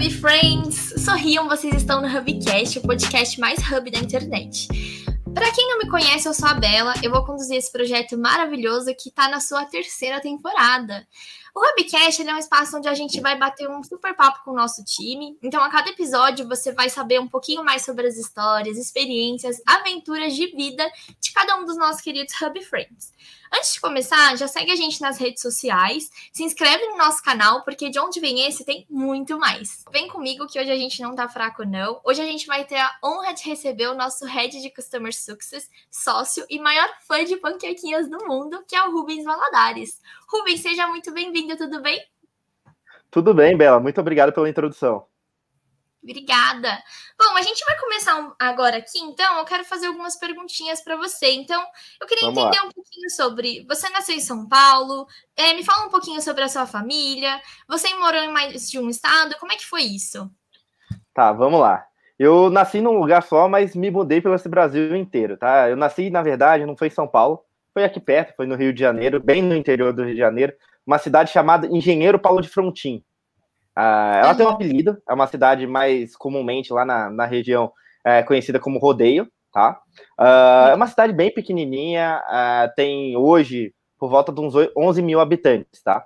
Hub Friends! Sorriam, vocês estão no Hubcast, o podcast mais hub da internet. Para quem não me conhece, eu sou a Bela, eu vou conduzir esse projeto maravilhoso que está na sua terceira temporada. O Hubcast é um espaço onde a gente vai bater um super papo com o nosso time. Então, a cada episódio, você vai saber um pouquinho mais sobre as histórias, experiências, aventuras de vida de cada um dos nossos queridos Hub Friends. Antes de começar, já segue a gente nas redes sociais, se inscreve no nosso canal, porque de onde vem esse tem muito mais. Vem comigo que hoje a gente não tá fraco, não. Hoje a gente vai ter a honra de receber o nosso Head de Customer Success, sócio e maior fã de panquequinhas do mundo, que é o Rubens Valadares. Rubens, seja muito bem-vindo, tudo bem? Tudo bem, Bela. Muito obrigado pela introdução. Obrigada. Bom, a gente vai começar agora aqui, então eu quero fazer algumas perguntinhas para você. Então, eu queria Vamos entender lá. um pouquinho sobre. Você nasceu em São Paulo, é, me fala um pouquinho sobre a sua família. Você morou em mais de um estado, como é que foi isso? Tá, vamos lá. Eu nasci num lugar só, mas me mudei pelo Brasil inteiro, tá? Eu nasci, na verdade, não foi em São Paulo, foi aqui perto, foi no Rio de Janeiro, bem no interior do Rio de Janeiro, uma cidade chamada Engenheiro Paulo de Frontin. Uh, ela tem um apelido, é uma cidade mais comumente lá na, na região é, conhecida como Rodeio, tá? Uh, é uma cidade bem pequenininha, uh, tem hoje por volta de uns 11 mil habitantes, tá?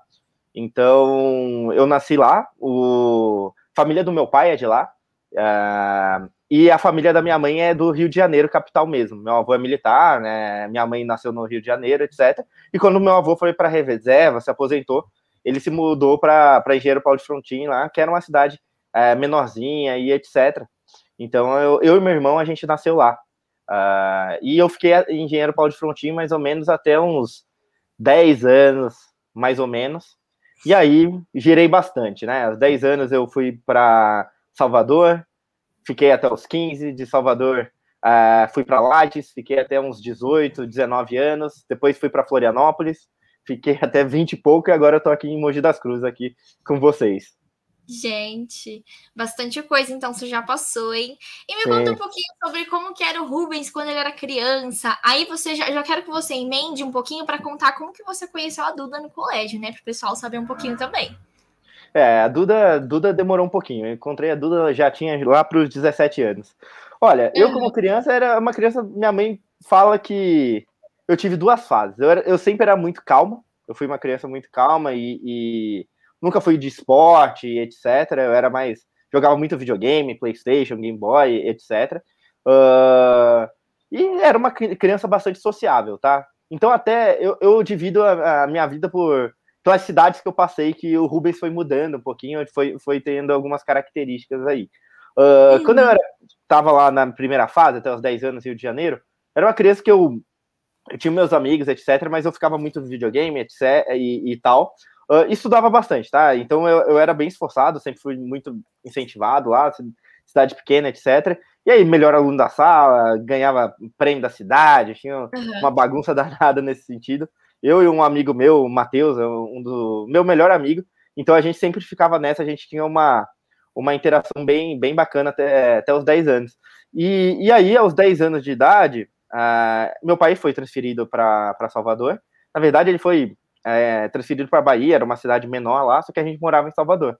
Então, eu nasci lá, o... a família do meu pai é de lá, e a família da minha mãe é do Rio de Janeiro, capital mesmo. Meu avô é militar, né? Minha mãe nasceu no Rio de Janeiro, etc. E quando meu avô foi para reserva, se aposentou, ele se mudou para Engenheiro Paulo de Frontin lá, que era uma cidade é, menorzinha e etc. Então eu, eu, e meu irmão a gente nasceu lá. Uh, e eu fiquei em Engenheiro Paulo de Frontin mais ou menos até uns 10 anos, mais ou menos. E aí girei bastante, né? Aos 10 anos eu fui para Salvador, fiquei até os 15, de Salvador uh, fui para Lages, fiquei até uns 18, 19 anos, depois fui para Florianópolis, fiquei até 20 e pouco e agora eu tô aqui em Mogi das Cruzes aqui com vocês. Gente, bastante coisa então você já passou, hein? E me Sim. conta um pouquinho sobre como que era o Rubens quando ele era criança. Aí você já, já quero que você emende um pouquinho para contar como que você conheceu a Duda no colégio, né? Para o pessoal saber um pouquinho também. É, a Duda, Duda demorou um pouquinho. Eu encontrei a Duda já tinha lá para os 17 anos. Olha, eu como criança era uma criança, minha mãe fala que eu tive duas fases. Eu, era, eu sempre era muito calma, eu fui uma criança muito calma e, e, nunca fui de esporte, etc. Eu era mais. jogava muito videogame, PlayStation, Game Boy, etc. Uh, e era uma criança bastante sociável, tá? Então, até eu, eu divido a, a, minha vida por pelas cidades que eu passei, que o Rubens foi mudando um pouquinho, foi, foi tendo algumas características aí. Uh, quando eu estava lá na primeira fase, até os 10 anos, Rio de Janeiro, era uma criança que eu eu tinha meus amigos, etc., mas eu ficava muito no videogame, etc., e, e tal. Uh, estudava bastante, tá? Então eu, eu era bem esforçado, sempre fui muito incentivado lá, cidade pequena, etc. E aí, melhor aluno da sala, ganhava prêmio da cidade, tinha uhum. uma bagunça danada nesse sentido. Eu e um amigo meu, o Matheus, um do meu melhor amigo, então a gente sempre ficava nessa, a gente tinha uma, uma interação bem, bem bacana até, até os 10 anos. E, e aí, aos 10 anos de idade, Uh, meu pai foi transferido para Salvador. Na verdade, ele foi é, transferido para Bahia, era uma cidade menor lá, só que a gente morava em Salvador.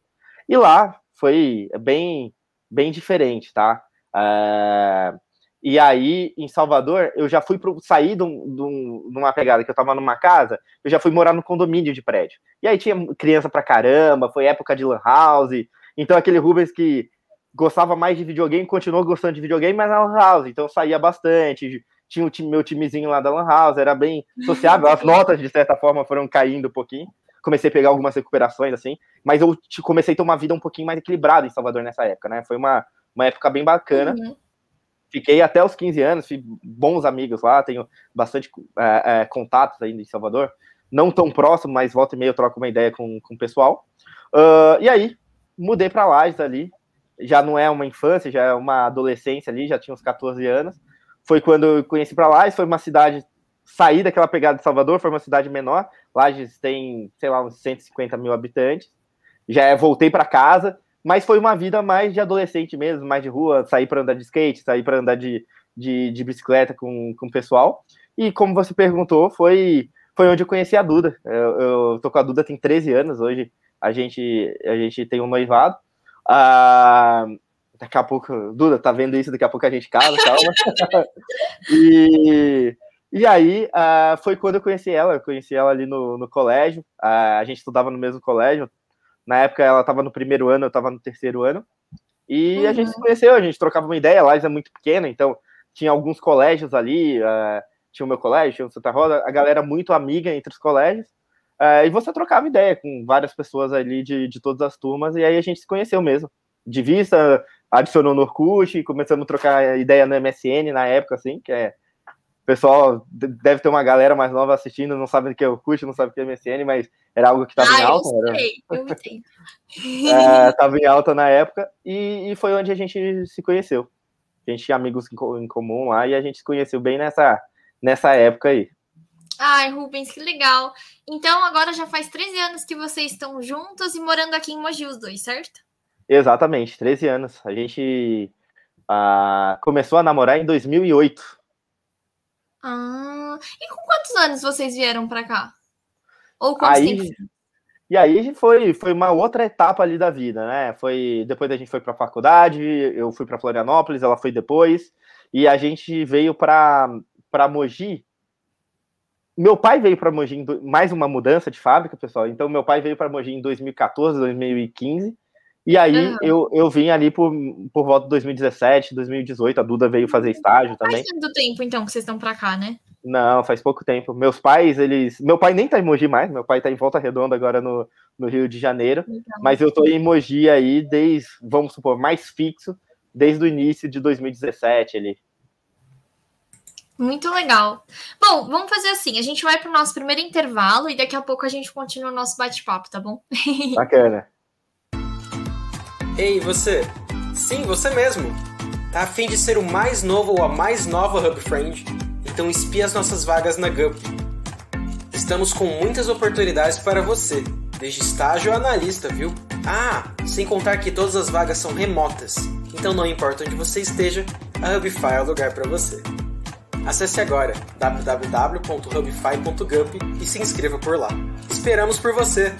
E lá foi bem, bem diferente, tá? Uh, e aí, em Salvador, eu já fui sair de, um, de, de, uma pegada que eu tava numa casa, eu já fui morar no condomínio de prédio. E aí tinha criança pra caramba, foi época de lan house. Então aquele Rubens que gostava mais de videogame, continuou gostando de videogame, mas na lan house. Então saía bastante, tinha o time, meu timezinho lá da Lan House, era bem sociável, as notas de certa forma foram caindo um pouquinho. Comecei a pegar algumas recuperações assim, mas eu comecei a ter uma vida um pouquinho mais equilibrada em Salvador nessa época, né? Foi uma, uma época bem bacana. Uhum. Fiquei até os 15 anos, fiz bons amigos lá, tenho bastante é, é, contatos ainda em Salvador. Não tão próximo, mas volta e meia eu troco uma ideia com, com o pessoal. Uh, e aí, mudei para Lages ali. Já não é uma infância, já é uma adolescência ali, já tinha uns 14 anos foi quando eu conheci para Lages, foi uma cidade, saí daquela pegada de Salvador, foi uma cidade menor, Lages tem, sei lá, uns 150 mil habitantes, já é, voltei para casa, mas foi uma vida mais de adolescente mesmo, mais de rua, sair para andar de skate, sair para andar de, de, de, bicicleta com, com o pessoal, e como você perguntou, foi, foi onde eu conheci a Duda, eu, eu tô com a Duda tem 13 anos, hoje. A gente, a gente tem um noivado, Uh, daqui a pouco, Duda, tá vendo isso? Daqui a pouco a gente casa, calma. e, e aí uh, foi quando eu conheci ela. Eu conheci ela ali no, no colégio. Uh, a gente estudava no mesmo colégio. Na época ela estava no primeiro ano, eu estava no terceiro ano. E uhum. a gente se uhum. conheceu, a gente trocava uma ideia. Lá é muito pequena, então tinha alguns colégios ali. Uh, tinha o meu colégio, tinha o Santa Rosa, a galera muito amiga entre os colégios. Uh, e você trocava ideia com várias pessoas ali de, de todas as turmas, e aí a gente se conheceu mesmo. De vista, adicionou no Orkut, começamos a trocar ideia no MSN na época, assim, que é. O pessoal deve ter uma galera mais nova assistindo, não sabe o que é Orkut, não sabe o que é MSN, mas era algo que estava ah, em alta. Eu sei, era... eu entendo. é, tava em alta na época, e, e, foi onde a gente se conheceu. A gente tinha amigos em comum lá, e a gente se conheceu bem nessa, nessa época aí. Ai, Rubens, que legal. Então, agora já faz 13 anos que vocês estão juntos e morando aqui em Mogi, os dois, certo? Exatamente, 13 anos. A gente uh, começou a namorar em 2008. Ah, e com quantos anos vocês vieram para cá? Ou quanto aí, tempo? E aí foi, foi uma outra etapa ali da vida, né? Foi depois a gente foi para a faculdade, eu fui para Florianópolis, ela foi depois, e a gente veio para para Mogi meu pai veio para Mogi, em, mais uma mudança de fábrica, pessoal. Então, meu pai veio para Mogi em 2014, 2015. E aí, uhum. eu, eu vim ali por, por volta de 2017, 2018. A Duda veio fazer estágio também. Faz tanto tempo, então, que vocês estão para cá, né? Não, faz pouco tempo. Meus pais, eles. Meu pai nem tá em Mogi mais, meu pai tá em Volta Redonda agora no, no Rio de Janeiro. Então, mas eu tô em Mogi aí desde, vamos supor, mais fixo, desde o início de 2017 ali. Muito legal. Bom, vamos fazer assim: a gente vai para o nosso primeiro intervalo e daqui a pouco a gente continua o nosso bate-papo, tá bom? Bacana. Ei, você? Sim, você mesmo. Tá a fim de ser o mais novo ou a mais nova Hub Friend? Então espie as nossas vagas na Gup. Estamos com muitas oportunidades para você, desde estágio a analista, viu? Ah, sem contar que todas as vagas são remotas, então não importa onde você esteja, a Hubify é o lugar para você. Acesse agora www.hubify.gup e se inscreva por lá. Esperamos por você!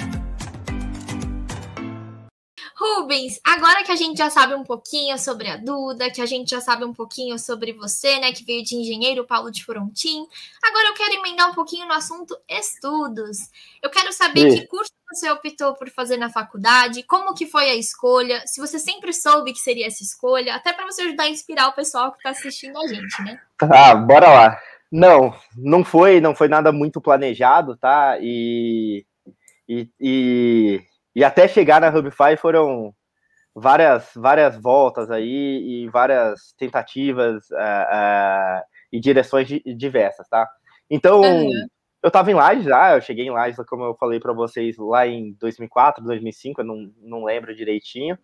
Rubens, agora que a gente já sabe um pouquinho sobre a Duda, que a gente já sabe um pouquinho sobre você, né, que veio de engenheiro Paulo de Frontin, agora eu quero emendar um pouquinho no assunto estudos. Eu quero saber Sim. que curso você optou por fazer na faculdade, como que foi a escolha, se você sempre soube que seria essa escolha, até para você ajudar a inspirar o pessoal que está assistindo a gente, né? Tá, bora lá. Não, não foi, não foi nada muito planejado, tá? E, e, e, e até chegar na Hubify foram várias, várias voltas aí e várias tentativas uh, uh, e direções diversas, tá? Então, uhum eu estava em Lages já, eu cheguei em Lages, como eu falei para vocês, lá em 2004, 2005, eu não, não lembro direitinho.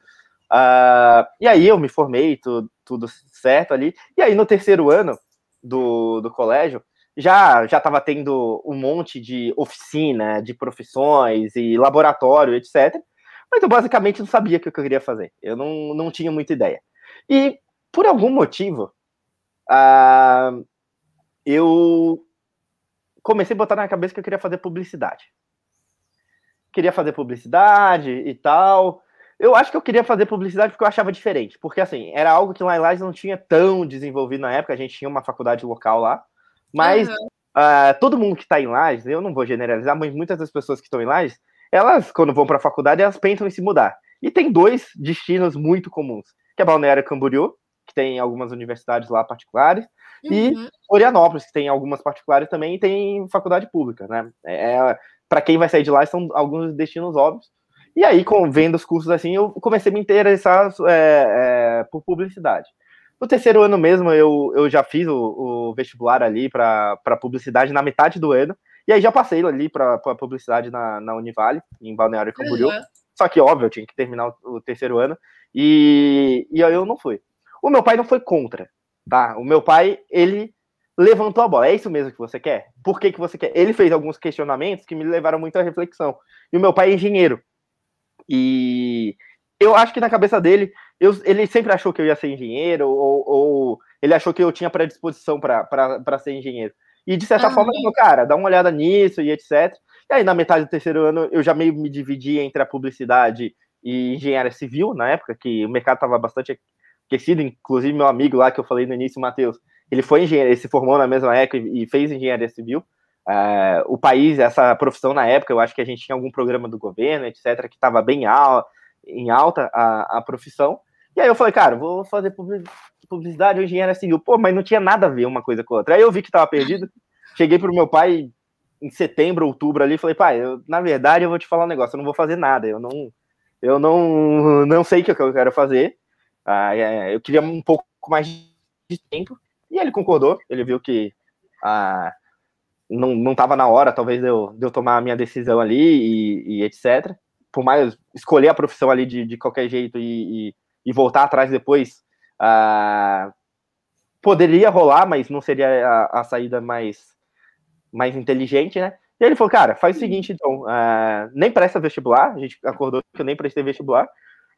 Uh, e aí eu me formei, tudo, tudo certo ali. E aí no terceiro ano do, do colégio, já já estava tendo um monte de oficina, de profissões e laboratório, etc. Mas eu basicamente não sabia o que eu queria fazer. Eu não, não tinha muita ideia. E por algum motivo, uh, eu comecei a botar na cabeça que eu queria fazer publicidade. Queria fazer publicidade e tal. Eu acho que eu queria fazer publicidade porque eu achava diferente. Porque, assim, era algo que lá em Lages não tinha tão desenvolvido na época. A gente tinha uma faculdade local lá. Mas uhum. uh, todo mundo que está em Lages, eu não vou generalizar, mas muitas das pessoas que estão em Lages, elas, quando vão para a faculdade, elas pensam em se mudar. E tem dois destinos muito comuns, que é Balneário Camboriú, que tem algumas universidades lá particulares, uhum. e Florianópolis, que tem algumas particulares também, e tem faculdade pública, né? É, é para quem vai sair de lá, são alguns destinos óbvios. E aí, com, vendo os cursos assim, eu comecei a me interessar é, é, por publicidade. No terceiro ano mesmo, eu, eu já fiz o, o vestibular ali para publicidade na metade do ano, e aí já passei ali para publicidade na, na Univale, em Balneário Camboriú. Uhum. Só que, óbvio, eu tinha que terminar o, o terceiro ano, e, e aí eu não fui. O meu pai não foi contra, tá? O meu pai, ele levantou a bola. É isso mesmo que você quer? Por que, que você quer? Ele fez alguns questionamentos que me levaram muito à reflexão. E o meu pai é engenheiro. E eu acho que na cabeça dele, eu, ele sempre achou que eu ia ser engenheiro, ou, ou ele achou que eu tinha predisposição para ser engenheiro. E de certa uhum. forma, ele falou, cara, dá uma olhada nisso e etc. E aí, na metade do terceiro ano, eu já meio me dividi entre a publicidade e engenharia civil na época, que o mercado estava bastante aquecido, inclusive meu amigo lá que eu falei no início, o Matheus, ele foi engenheiro, ele se formou na mesma época e fez engenharia civil. Uh, o país, essa profissão na época, eu acho que a gente tinha algum programa do governo, etc., que estava bem al em alta a, a profissão. E aí eu falei, cara, vou fazer publicidade ou engenharia civil. Pô, mas não tinha nada a ver uma coisa com a outra. Aí eu vi que estava perdido, cheguei pro meu pai em setembro, outubro ali, falei, pai, eu, na verdade eu vou te falar um negócio, eu não vou fazer nada, eu não, eu não, não sei o que eu quero fazer. Ah, eu queria um pouco mais de tempo. E ele concordou, ele viu que ah, não, não tava na hora, talvez, de eu, de eu tomar a minha decisão ali e, e etc. Por mais escolher a profissão ali de, de qualquer jeito e, e, e voltar atrás depois, ah, poderia rolar, mas não seria a, a, saída mais, mais inteligente, né? E ele falou, cara, faz o seguinte, então, uh, nem presta vestibular, a gente acordou que eu nem prestei vestibular,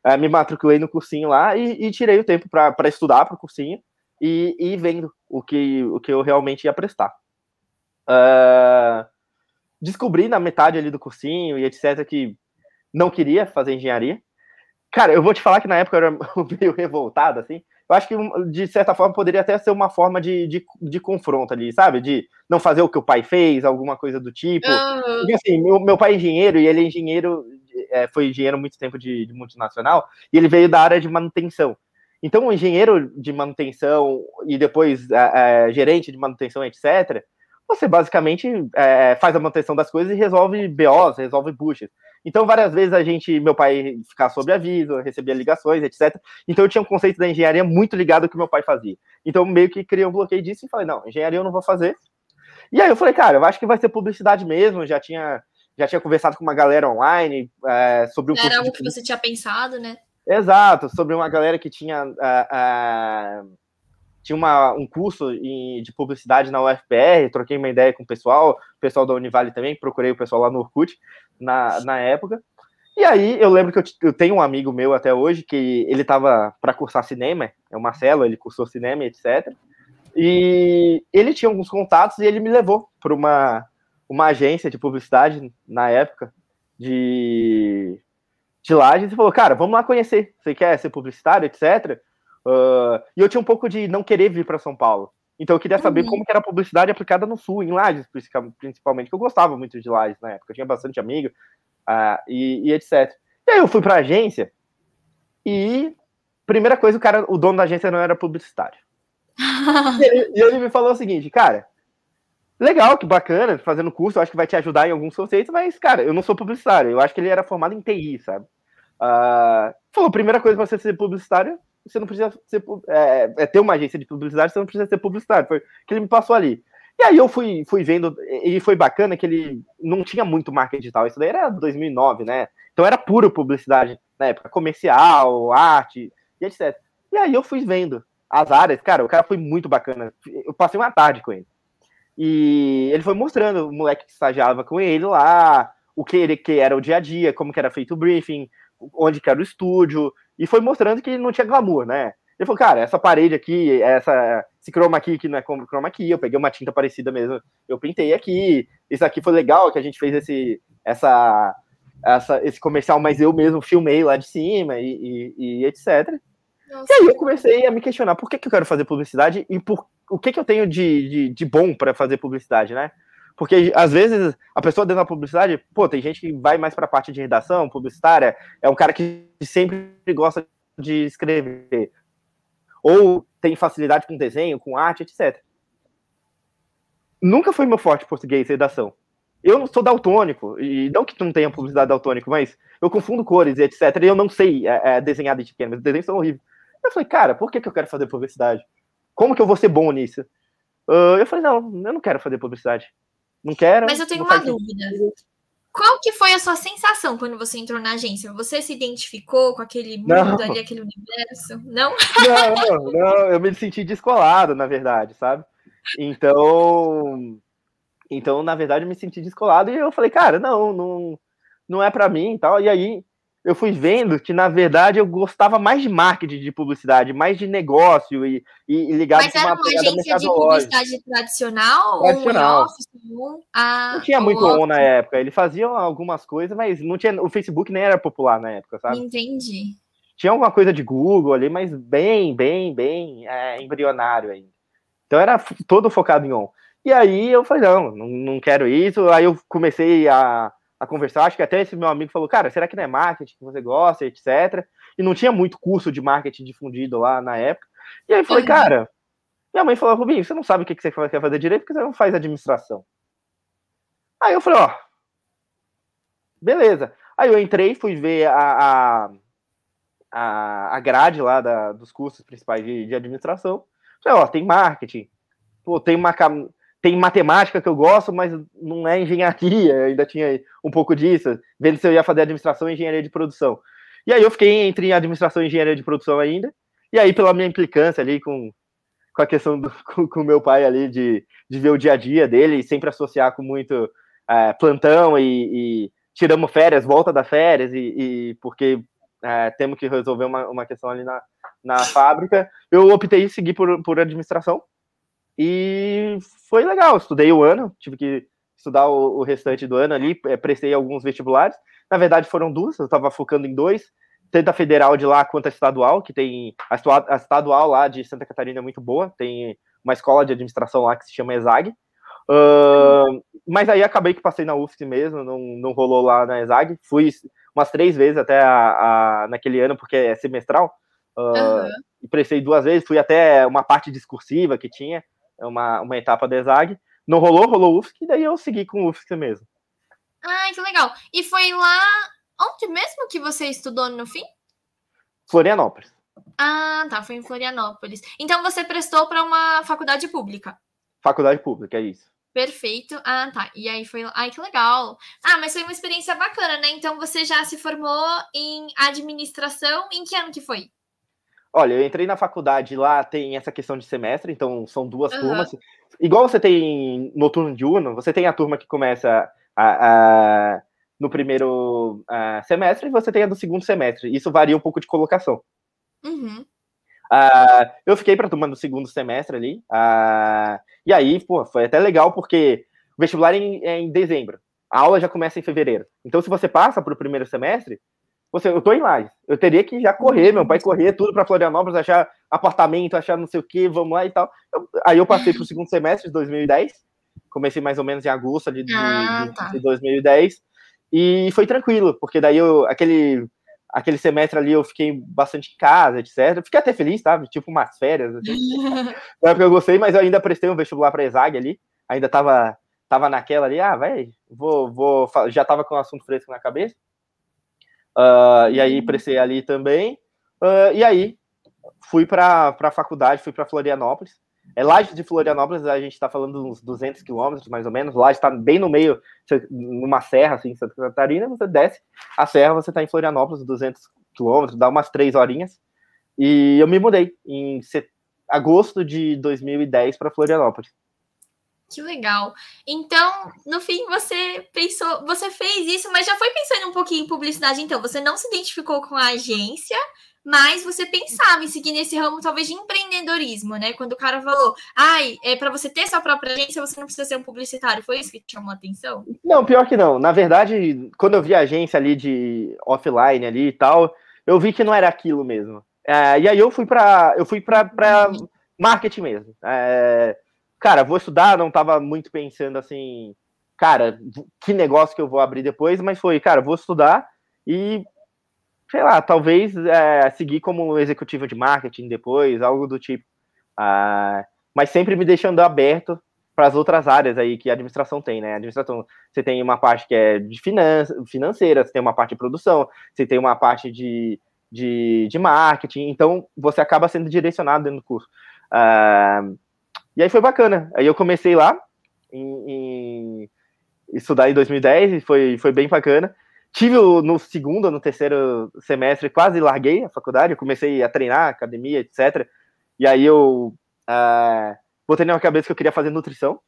uh, me matriculei no cursinho lá e, e tirei o tempo para estudar para o cursinho e, e vendo o que, o que eu realmente ia prestar. Uh, descobri na metade ali do cursinho e etc que não queria fazer engenharia. Cara, eu vou te falar que na época eu era meio revoltado, assim. Eu acho que, de certa forma, poderia até ser uma forma de, de, de confronto ali, sabe? De não fazer o que o pai fez, alguma coisa do tipo. Uhum. Porque, assim, meu, meu pai é engenheiro e ele é engenheiro, é, foi engenheiro muito tempo de, de multinacional, e ele veio da área de manutenção. Então, o engenheiro de manutenção e depois é, é, gerente de manutenção, etc., você basicamente é, faz a manutenção das coisas e resolve BOs, resolve buchas. Então, várias vezes a gente, meu pai ficava sob aviso, recebia ligações, etc. Então, eu tinha um conceito da engenharia muito ligado ao que meu pai fazia. Então, meio que criei um bloqueio disso e falei: não, engenharia eu não vou fazer. E aí eu falei, cara, eu acho que vai ser publicidade mesmo. Já tinha, já tinha conversado com uma galera online é, sobre o. Era algo que você tinha pensado, né? Exato, sobre uma galera que tinha, uh, uh, tinha uma, um curso em, de publicidade na UFPR, troquei uma ideia com o pessoal, o pessoal da Univale também, procurei o pessoal lá no Orkut na, na época. E aí eu lembro que eu, eu tenho um amigo meu até hoje que ele estava para cursar cinema, é o Marcelo, ele cursou cinema, etc. E ele tinha alguns contatos e ele me levou para uma, uma agência de publicidade na época de de Lages e falou, cara, vamos lá conhecer. Você quer ser publicitário, etc. Uh, e eu tinha um pouco de não querer vir para São Paulo. Então eu queria saber uhum. como que era a publicidade aplicada no Sul, em Lages, principalmente, que eu gostava muito de Lages na época. Eu tinha bastante amigo uh, e, e, etc. E aí eu fui para a agência e primeira coisa, o cara, o dono da agência não era publicitário. e, ele, e ele me falou o seguinte, cara, legal, que bacana, fazendo curso, eu acho que vai te ajudar em alguns conceitos, mas, cara, eu não sou publicitário, eu acho que ele era formado em TI, sabe? Uh, falou, primeira coisa pra você ser publicitário, você não precisa ser, é, é, ter uma agência de publicidade, você não precisa ser publicitário, foi que ele me passou ali. E aí eu fui, fui vendo, e foi bacana que ele não tinha muito marketing digital, isso daí era 2009, né? Então era puro publicidade na época, comercial, arte, e etc. E aí eu fui vendo as áreas, cara, o cara foi muito bacana, eu passei uma tarde com ele. E ele foi mostrando o moleque que estagiava com ele lá, o que, ele, que era o dia a dia, como que era feito o briefing, onde que era o estúdio, e foi mostrando que não tinha glamour, né? Ele falou, cara, essa parede aqui, essa, esse chroma key que não é como chroma key, eu peguei uma tinta parecida mesmo, eu pintei aqui, isso aqui foi legal que a gente fez esse, essa, essa, esse comercial, mas eu mesmo filmei lá de cima e, e, e etc. Nossa. E aí eu comecei a me questionar por que, que eu quero fazer publicidade e por o que, que eu tenho de, de, de bom para fazer publicidade, né? Porque às vezes a pessoa dentro da publicidade, pô, tem gente que vai mais para a parte de redação, publicitária, é um cara que sempre gosta de escrever. Ou tem facilidade com desenho, com arte, etc. Nunca foi meu forte português, redação. Eu não sou daltônico, e não que não tenha publicidade daltônico, mas eu confundo cores e etc. E eu não sei é, é, desenhar de pequeno, os desenhos são horríveis. Eu falei, cara, por que, que eu quero fazer publicidade? Como que eu vou ser bom nisso? Uh, eu falei, não, eu não quero fazer publicidade. Não quero. Mas eu tenho uma dúvida. Sentido. Qual que foi a sua sensação quando você entrou na agência? Você se identificou com aquele mundo não. ali, aquele universo? Não? Não, não, eu me senti descolado, na verdade, sabe? Então, então, na verdade, eu me senti descolado e eu falei, cara, não, não, não é para mim e tal. E aí, eu fui vendo que, na verdade, eu gostava mais de marketing, de publicidade, mais de negócio e, e, e ligado Mas era uma, uma agência de publicidade tradicional? Tradicional. Ou office, ou... Ah, não tinha muito on na época. Ele fazia algumas coisas, mas não tinha, o Facebook nem era popular na época, sabe? Entendi. Tinha alguma coisa de Google ali, mas bem, bem, bem é, embrionário ainda. Então era todo focado em on. E aí eu falei, não, não, não quero isso. Aí eu comecei a a conversar. Acho que até esse meu amigo falou, cara, será que não é marketing que você gosta, etc. E não tinha muito curso de marketing difundido lá na época. E aí eu falei, cara, minha mãe falou, Rubinho, você não sabe o que você quer fazer direito porque você não faz administração. Aí eu falei, ó, beleza. Aí eu entrei, fui ver a, a, a grade lá da, dos cursos principais de, de administração. Falei, ó, tem marketing, pô, tem uma tem matemática que eu gosto, mas não é engenharia, eu ainda tinha um pouco disso, vendo se eu ia fazer administração e engenharia de produção. E aí eu fiquei entre administração e engenharia de produção ainda, e aí pela minha implicância ali com, com a questão do, com o meu pai ali de, de ver o dia a dia dele e sempre associar com muito é, plantão e, e, tiramos férias, volta da férias, e, e porque é, temos que resolver uma, uma questão ali na, na fábrica, eu optei seguir por, por administração, e foi legal, estudei o ano, tive que estudar o, o restante do ano ali, é, prestei alguns vestibulares. Na verdade, foram duas, eu estava focando em dois, tanto a federal de lá quanto a estadual, que tem a, a estadual lá de Santa Catarina é muito boa, tem uma escola de administração lá que se chama ESAG. Uh, mas aí acabei que passei na UFSC mesmo, não, não rolou lá na ESAG. Fui umas três vezes até a, a naquele ano, porque é semestral. Uh, uhum. E prestei duas vezes, fui até uma parte discursiva que tinha. É uma, uma etapa da ESAG. Não rolou, rolou UFSC, e daí eu segui com o UFSC mesmo. Ai, que legal. E foi lá onde mesmo que você estudou no fim? Florianópolis. Ah, tá, foi em Florianópolis. Então você prestou para uma faculdade pública? Faculdade pública, é isso. Perfeito. Ah, tá. E aí foi. Ai, que legal. Ah, mas foi uma experiência bacana, né? Então você já se formou em administração. Em que ano que foi? Olha, eu entrei na faculdade lá, tem essa questão de semestre, então são duas uhum. turmas. Igual você tem noturno de Uno, você tem a turma que começa a, a, no primeiro a, semestre e você tem a do segundo semestre. Isso varia um pouco de colocação. Uhum. eu fiquei para a turma do segundo semestre ali. e aí, pô, foi até legal porque o vestibular é em, é em dezembro. A aula já começa em fevereiro. Então, se você passa para o primeiro semestre, você, eu tô em Lages. Eu teria que já correr, meu pai correr tudo para Florianópolis, achar apartamento, achar não sei o que, vamos lá e tal. Eu, aí eu passei para o segundo semestre de 2010. Comecei mais ou menos em agosto de, ah, de, tá. de 2010. E foi tranquilo, porque daí eu, aquele, aquele semestre ali eu fiquei bastante em casa, etc. Fiquei até feliz, tá? Tipo umas férias. Assim. Na época eu gostei, mas eu ainda prestei um vestibular para ESAG ali. Ainda tava, tava naquela ali, ah, vai, vou, vou, já tava com o assunto fresco na cabeça. Uh, e aí uhum. prestei ali também. Uh, e aí fui para a faculdade, fui para Florianópolis. É Laje de Florianópolis, a gente está falando uns 200 quilômetros, mais ou menos. Laje está bem no meio, numa serra, assim, em Santa Catarina. Você desce a serra, você está em Florianópolis, 200 quilômetros, dá umas três horinhas. E eu me mudei em set... agosto de 2010 para Florianópolis. Que legal. Então, no fim, você pensou, você fez isso, mas já foi pensando um pouquinho em publicidade, então. Você não se identificou com a agência, mas você pensava em seguir nesse ramo, talvez, de empreendedorismo, né? Quando o cara falou, ai, é para você ter sua própria agência, você não precisa ser um publicitário. Foi isso que te chamou a atenção? Não, pior que não. Na verdade, quando eu vi a agência ali de offline ali e tal, eu vi que não era aquilo mesmo. É, e aí eu fui para eu fui para uhum. marketing mesmo. É, cara, vou estudar, não tava muito pensando assim, cara, que negócio que eu vou abrir depois, mas foi, cara, vou estudar e, sei lá, talvez é, seguir como executivo de marketing depois, algo do tipo. Ah, mas sempre me deixando aberto para as outras áreas aí que a administração tem, né? A administração, você tem uma parte que é de finança, financeira, você tem uma parte de produção, você tem uma parte de, de, de marketing, então você acaba sendo direcionado dentro do curso. Ah, e aí foi bacana. Aí eu comecei lá em, em estudar em 2010 e foi, foi bem bacana. Tive no segundo, no terceiro semestre, quase larguei a faculdade, eu comecei a treinar, academia, etc. E aí eu uh, botei na minha cabeça que eu queria fazer nutrição.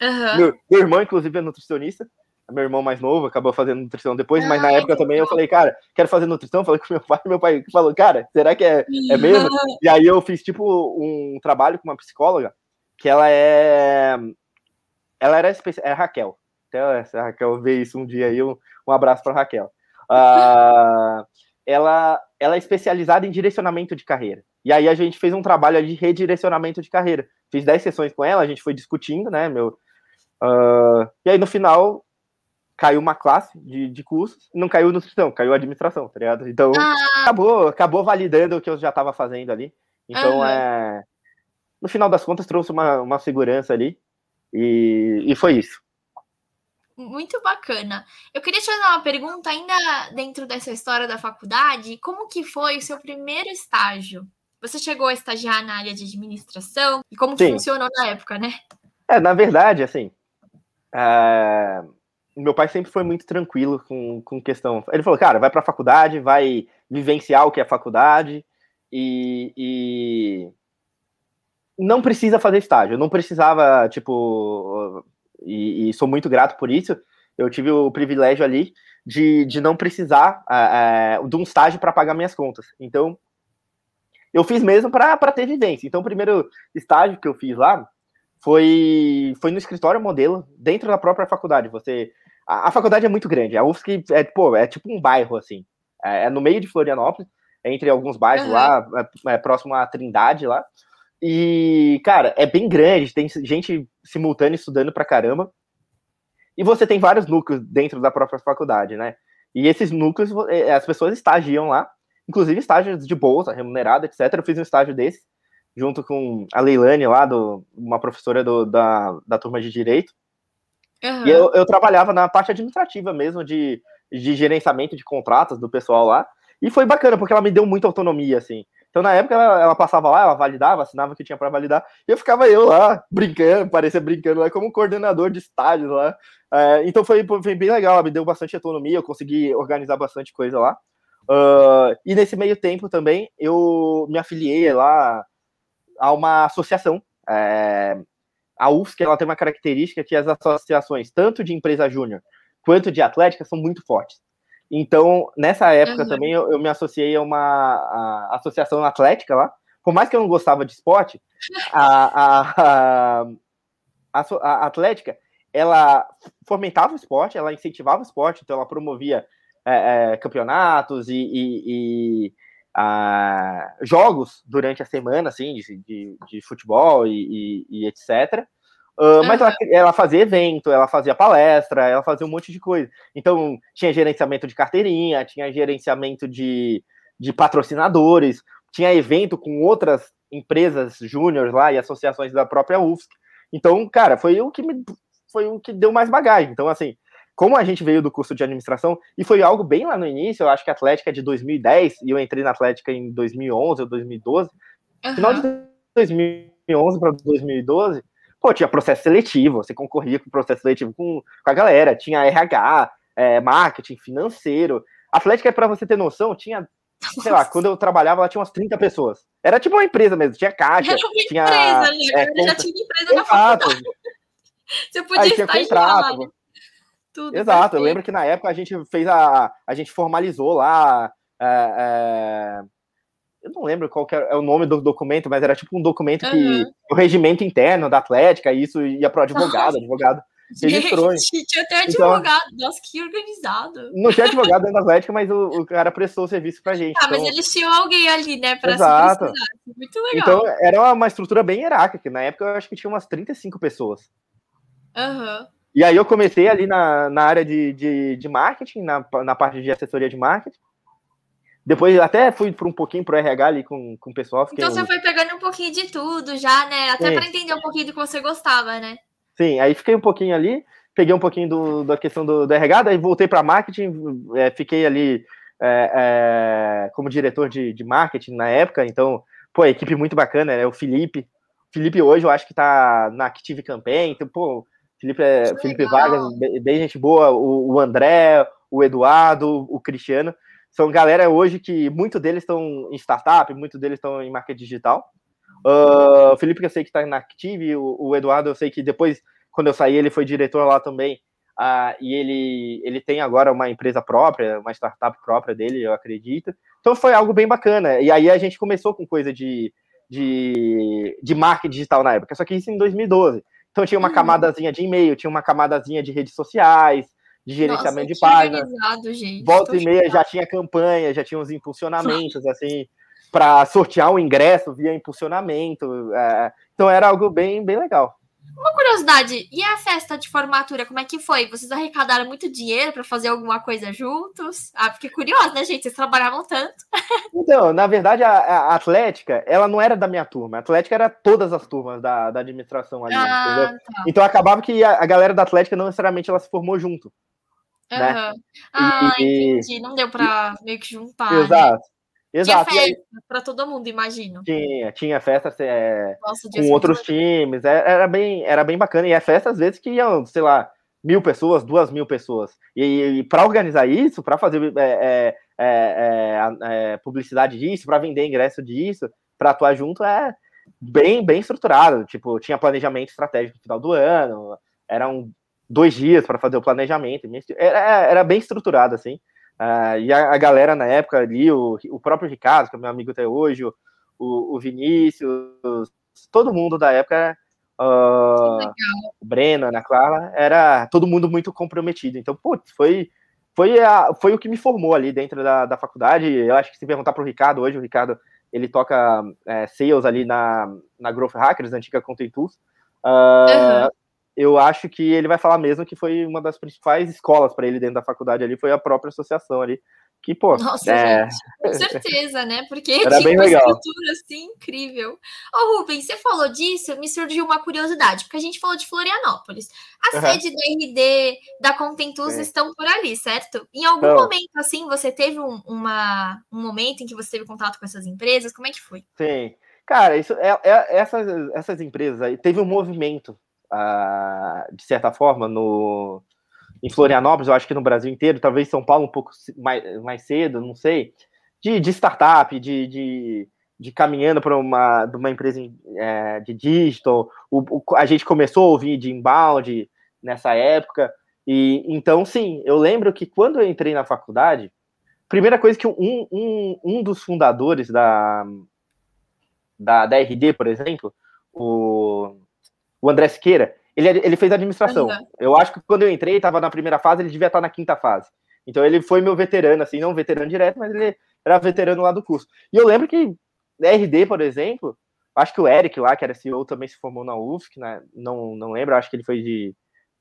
Uhum. Meu, meu, irmão, inclusive, é nutricionista. meu irmão mais novo acabou fazendo nutrição depois, mas na época também eu falei, cara, quero fazer nutrição. Falei com meu pai, meu pai falou, cara, será que é, é mesmo? e aí eu fiz tipo um trabalho com uma psicóloga que ela é. Ela era especial, é Raquel. Até se a Raquel ver isso um dia aí, um, um abraço para Raquel. Uh, ela, ela é especializada em direcionamento de carreira. E aí a gente fez um trabalho de redirecionamento de carreira. Fiz 10 sessões com ela, a gente foi discutindo, né, meu... Uh, e aí no final caiu uma classe de, de cursos, não caiu nutrição, caiu administração, tá ligado? Então ah. acabou, acabou validando o que eu já estava fazendo ali. Então uhum. é... No final das contas trouxe uma, uma segurança ali e, e foi isso muito bacana. Eu queria te fazer uma pergunta ainda dentro dessa história da faculdade, como que foi o seu primeiro estágio? Você chegou a estagiar na área de administração e como que funcionou na época, né? É, na verdade, assim, é... meu pai sempre foi muito tranquilo com, com questão. Ele falou, cara, vai para a faculdade, vai vivenciar o que é faculdade e, e não precisa fazer estágio. Eu não precisava, tipo, e, e, sou muito grato por isso. Eu tive o privilégio ali de, de não precisar é, de um estágio para pagar minhas contas. Então, eu fiz mesmo para ter vivência. Então, o primeiro estágio que eu fiz lá foi, foi no escritório modelo, dentro da própria faculdade. Você a, a faculdade é muito grande. A UFSC é, pô, é tipo um bairro, assim. É, é no meio de Florianópolis, entre alguns bairros uhum. lá, é, é próximo à Trindade lá. E, cara, é bem grande, tem gente simultânea estudando pra caramba. E você tem vários núcleos dentro da própria faculdade, né? E esses núcleos, é, as pessoas estagiam lá, inclusive estágios de bolsa, remunerada, etc. Eu fiz um estágio desse, junto com a Leilane lá, do, uma professora do, da, da turma de Direito. Uhum. E eu, eu trabalhava na parte administrativa mesmo, de, de gerenciamento de contratos do pessoal lá. E foi bacana, porque ela me deu muita autonomia, assim. Então, na época, ela, ela passava lá, ela validava, assinava o que tinha para validar, e eu ficava eu lá, brincando, parecia brincando lá, como coordenador de estádios lá. É, então, foi, foi bem legal, ela me deu bastante autonomia, eu consegui organizar bastante coisa lá. Uh, e nesse meio tempo também, eu me afiliei lá a uma associação. É, a UFSC ela tem uma característica que as associações, tanto de empresa júnior quanto de atlética, são muito fortes. Então, nessa época uhum. também, eu, eu, me associei a uma a associação atlética lá. Por mais que eu não gostava de esporte, a, a, a, Atlética, ela fomentava o esporte, ela incentivava o esporte, então ela promovia é, é, campeonatos e, e, e jogos durante a semana, assim, de, de, de futebol e, e etc. Uh, mas ela, ela, fazia evento, ela fazia palestra, ela fazia um monte de coisa. Então, tinha gerenciamento de carteirinha, tinha gerenciamento de, de patrocinadores, tinha evento com outras empresas júniores lá e associações da própria UFSC. Então, cara, foi o que me foi o que deu mais bagagem. Então, assim, como a gente veio do curso de administração, e foi algo bem lá no início, eu acho que a Atlética é de 2010, e eu entrei na Atlética em 2011 ou 2012, uhum. final de 2011 para 2012, pô, tinha processo seletivo, você concorria com o processo seletivo com, com a galera, tinha RH, é, marketing, financeiro. A Atlética, para você ter noção, tinha, sei lá, quando eu trabalhava, ela tinha umas 30 pessoas. Era tipo uma empresa mesmo, tinha caixa, uma tinha... empresa, né? É, já tinha empresa na faculdade. Você podia Aí, tinha contrato. Tudo Exato, eu lembro que na época a gente fez a. A gente formalizou lá. É, é, eu não lembro qual é o nome do documento, mas era tipo um documento uhum. que o regimento interno da Atlética, e isso ia para o advogado, advogado registrou. Gente, tinha até então, advogado, então, nossa, que organizado. Não tinha advogado dentro da Atlética, mas o, o cara prestou o serviço pra gente. Ah, então... mas eles tinham alguém ali, né, pra Exato. se Muito legal. Então, era uma estrutura bem hierárquica, na época eu acho que tinha umas 35 pessoas. Aham. Uhum. E aí eu comecei ali na, na área de, de, de marketing, na, na parte de assessoria de marketing. Depois até fui por um pouquinho pro RH ali com, com o pessoal. Então você foi pegando um pouquinho de tudo já, né? Até para entender um pouquinho do que você gostava, né? Sim, aí fiquei um pouquinho ali, peguei um pouquinho do, da questão do, do RH, daí voltei para marketing, é, fiquei ali é, é, como diretor de, de marketing na época, então, pô, equipe muito bacana, é o Felipe. Felipe hoje eu acho que tá na Active Campaign, então, pô, Felipe, é, Felipe Vargas, bem gente boa, o, o André, o Eduardo, o Cristiano são galera hoje que muitos deles estão em startup, muitos deles estão em marketing digital. Uh, o Felipe, eu sei que está na Active, o, o, Eduardo, eu sei que depois, quando eu saí, ele foi diretor lá também Uh, e ele, ele tem agora uma empresa própria, uma startup própria dele, eu acredito. Então foi algo bem bacana. E aí a gente começou com coisa de, de, de marketing digital na época, só que isso em 2012. Então tinha uma uhum. camadazinha de e-mail, tinha uma camadazinha de redes sociais, de gerenciamento Nossa, de páginas. Volta e meia já tinha campanha, já tinha uns impulsionamentos, assim, para sortear um ingresso via impulsionamento. É, então era algo bem, bem legal. Uma curiosidade, e a festa de formatura, como é que foi? Vocês arrecadaram muito dinheiro para fazer alguma coisa juntos? Ah, fiquei curiosa, né, gente? Vocês trabalhavam tanto. Então, na verdade, a, a, Atlética, ela não era da minha turma. A Atlética era todas as turmas da, da administração ali, ah, entendeu? Tá. Então acabava que a, a, galera da Atlética não necessariamente ela se formou junto. Uhum. Né? Ah, e, entendi. Não deu para meio que juntar. Exato. Né? Exato. Tinha festa para todo mundo, imagino. Tinha, tinha festa é, Nossa, com outros times, é, era bem, era bem bacana. E é festa, às vezes, que iam, sei lá, mil pessoas, duas mil pessoas. E, e para organizar isso, para fazer é, é, é, é publicidade disso, para vender ingresso disso, para atuar junto, é bem, bem estruturado. Tipo, tinha planejamento estratégico no final do ano, eram dois dias para fazer o planejamento. Era, era bem estruturado, assim. Uh, e a, a, galera na época ali, o, o próprio Ricardo, que é meu amigo até hoje, o, o, Vinícius, todo mundo da época, uh, o Breno, Ana Clara, era todo mundo muito comprometido. Então, putz, foi, foi, a, foi o que me formou ali dentro da, da faculdade. Eu acho que se perguntar para o Ricardo hoje, o Ricardo ele toca é, sales ali na, na Growth Hackers, antiga Content Tools. Uh, uhum eu acho que ele vai falar mesmo que foi uma das principais escolas para ele dentro da faculdade ali, foi a própria associação ali. Que, pô, Nossa, é... gente, com certeza, né? Porque Era tinha uma legal. estrutura assim incrível. Ô, oh, Rubens, você falou disso, me surgiu uma curiosidade, porque a gente falou de Florianópolis. A uhum. sede da RD, da Contentus Sim. estão por ali, certo? Em algum então, momento, assim, você teve um, uma, um momento em que você teve contato com essas empresas? Como é que foi? Sim. Cara, isso é, é essas, essas empresas aí, teve um movimento de certa forma, no, em Florianópolis, eu acho que no Brasil inteiro, talvez São Paulo um pouco mais, mais cedo, não sei, de, de startup, de, de, de caminhando para uma, uma empresa é, de digital. O, o, a gente começou a ouvir de inbound nessa época. E então, sim, eu lembro que quando eu entrei na faculdade, primeira coisa que um, um, um dos fundadores da, da, da RD, por exemplo, o o André Siqueira, ele, ele fez administração. Uhum. Eu acho que quando eu entrei, estava na primeira fase, ele devia estar na quinta fase. Então ele foi meu veterano, assim, não veterano direto, mas ele era veterano lá do curso. E eu lembro que RD, por exemplo, acho que o Eric lá, que era CEO, também se formou na UFSC, né? não, não lembro, acho que ele foi de,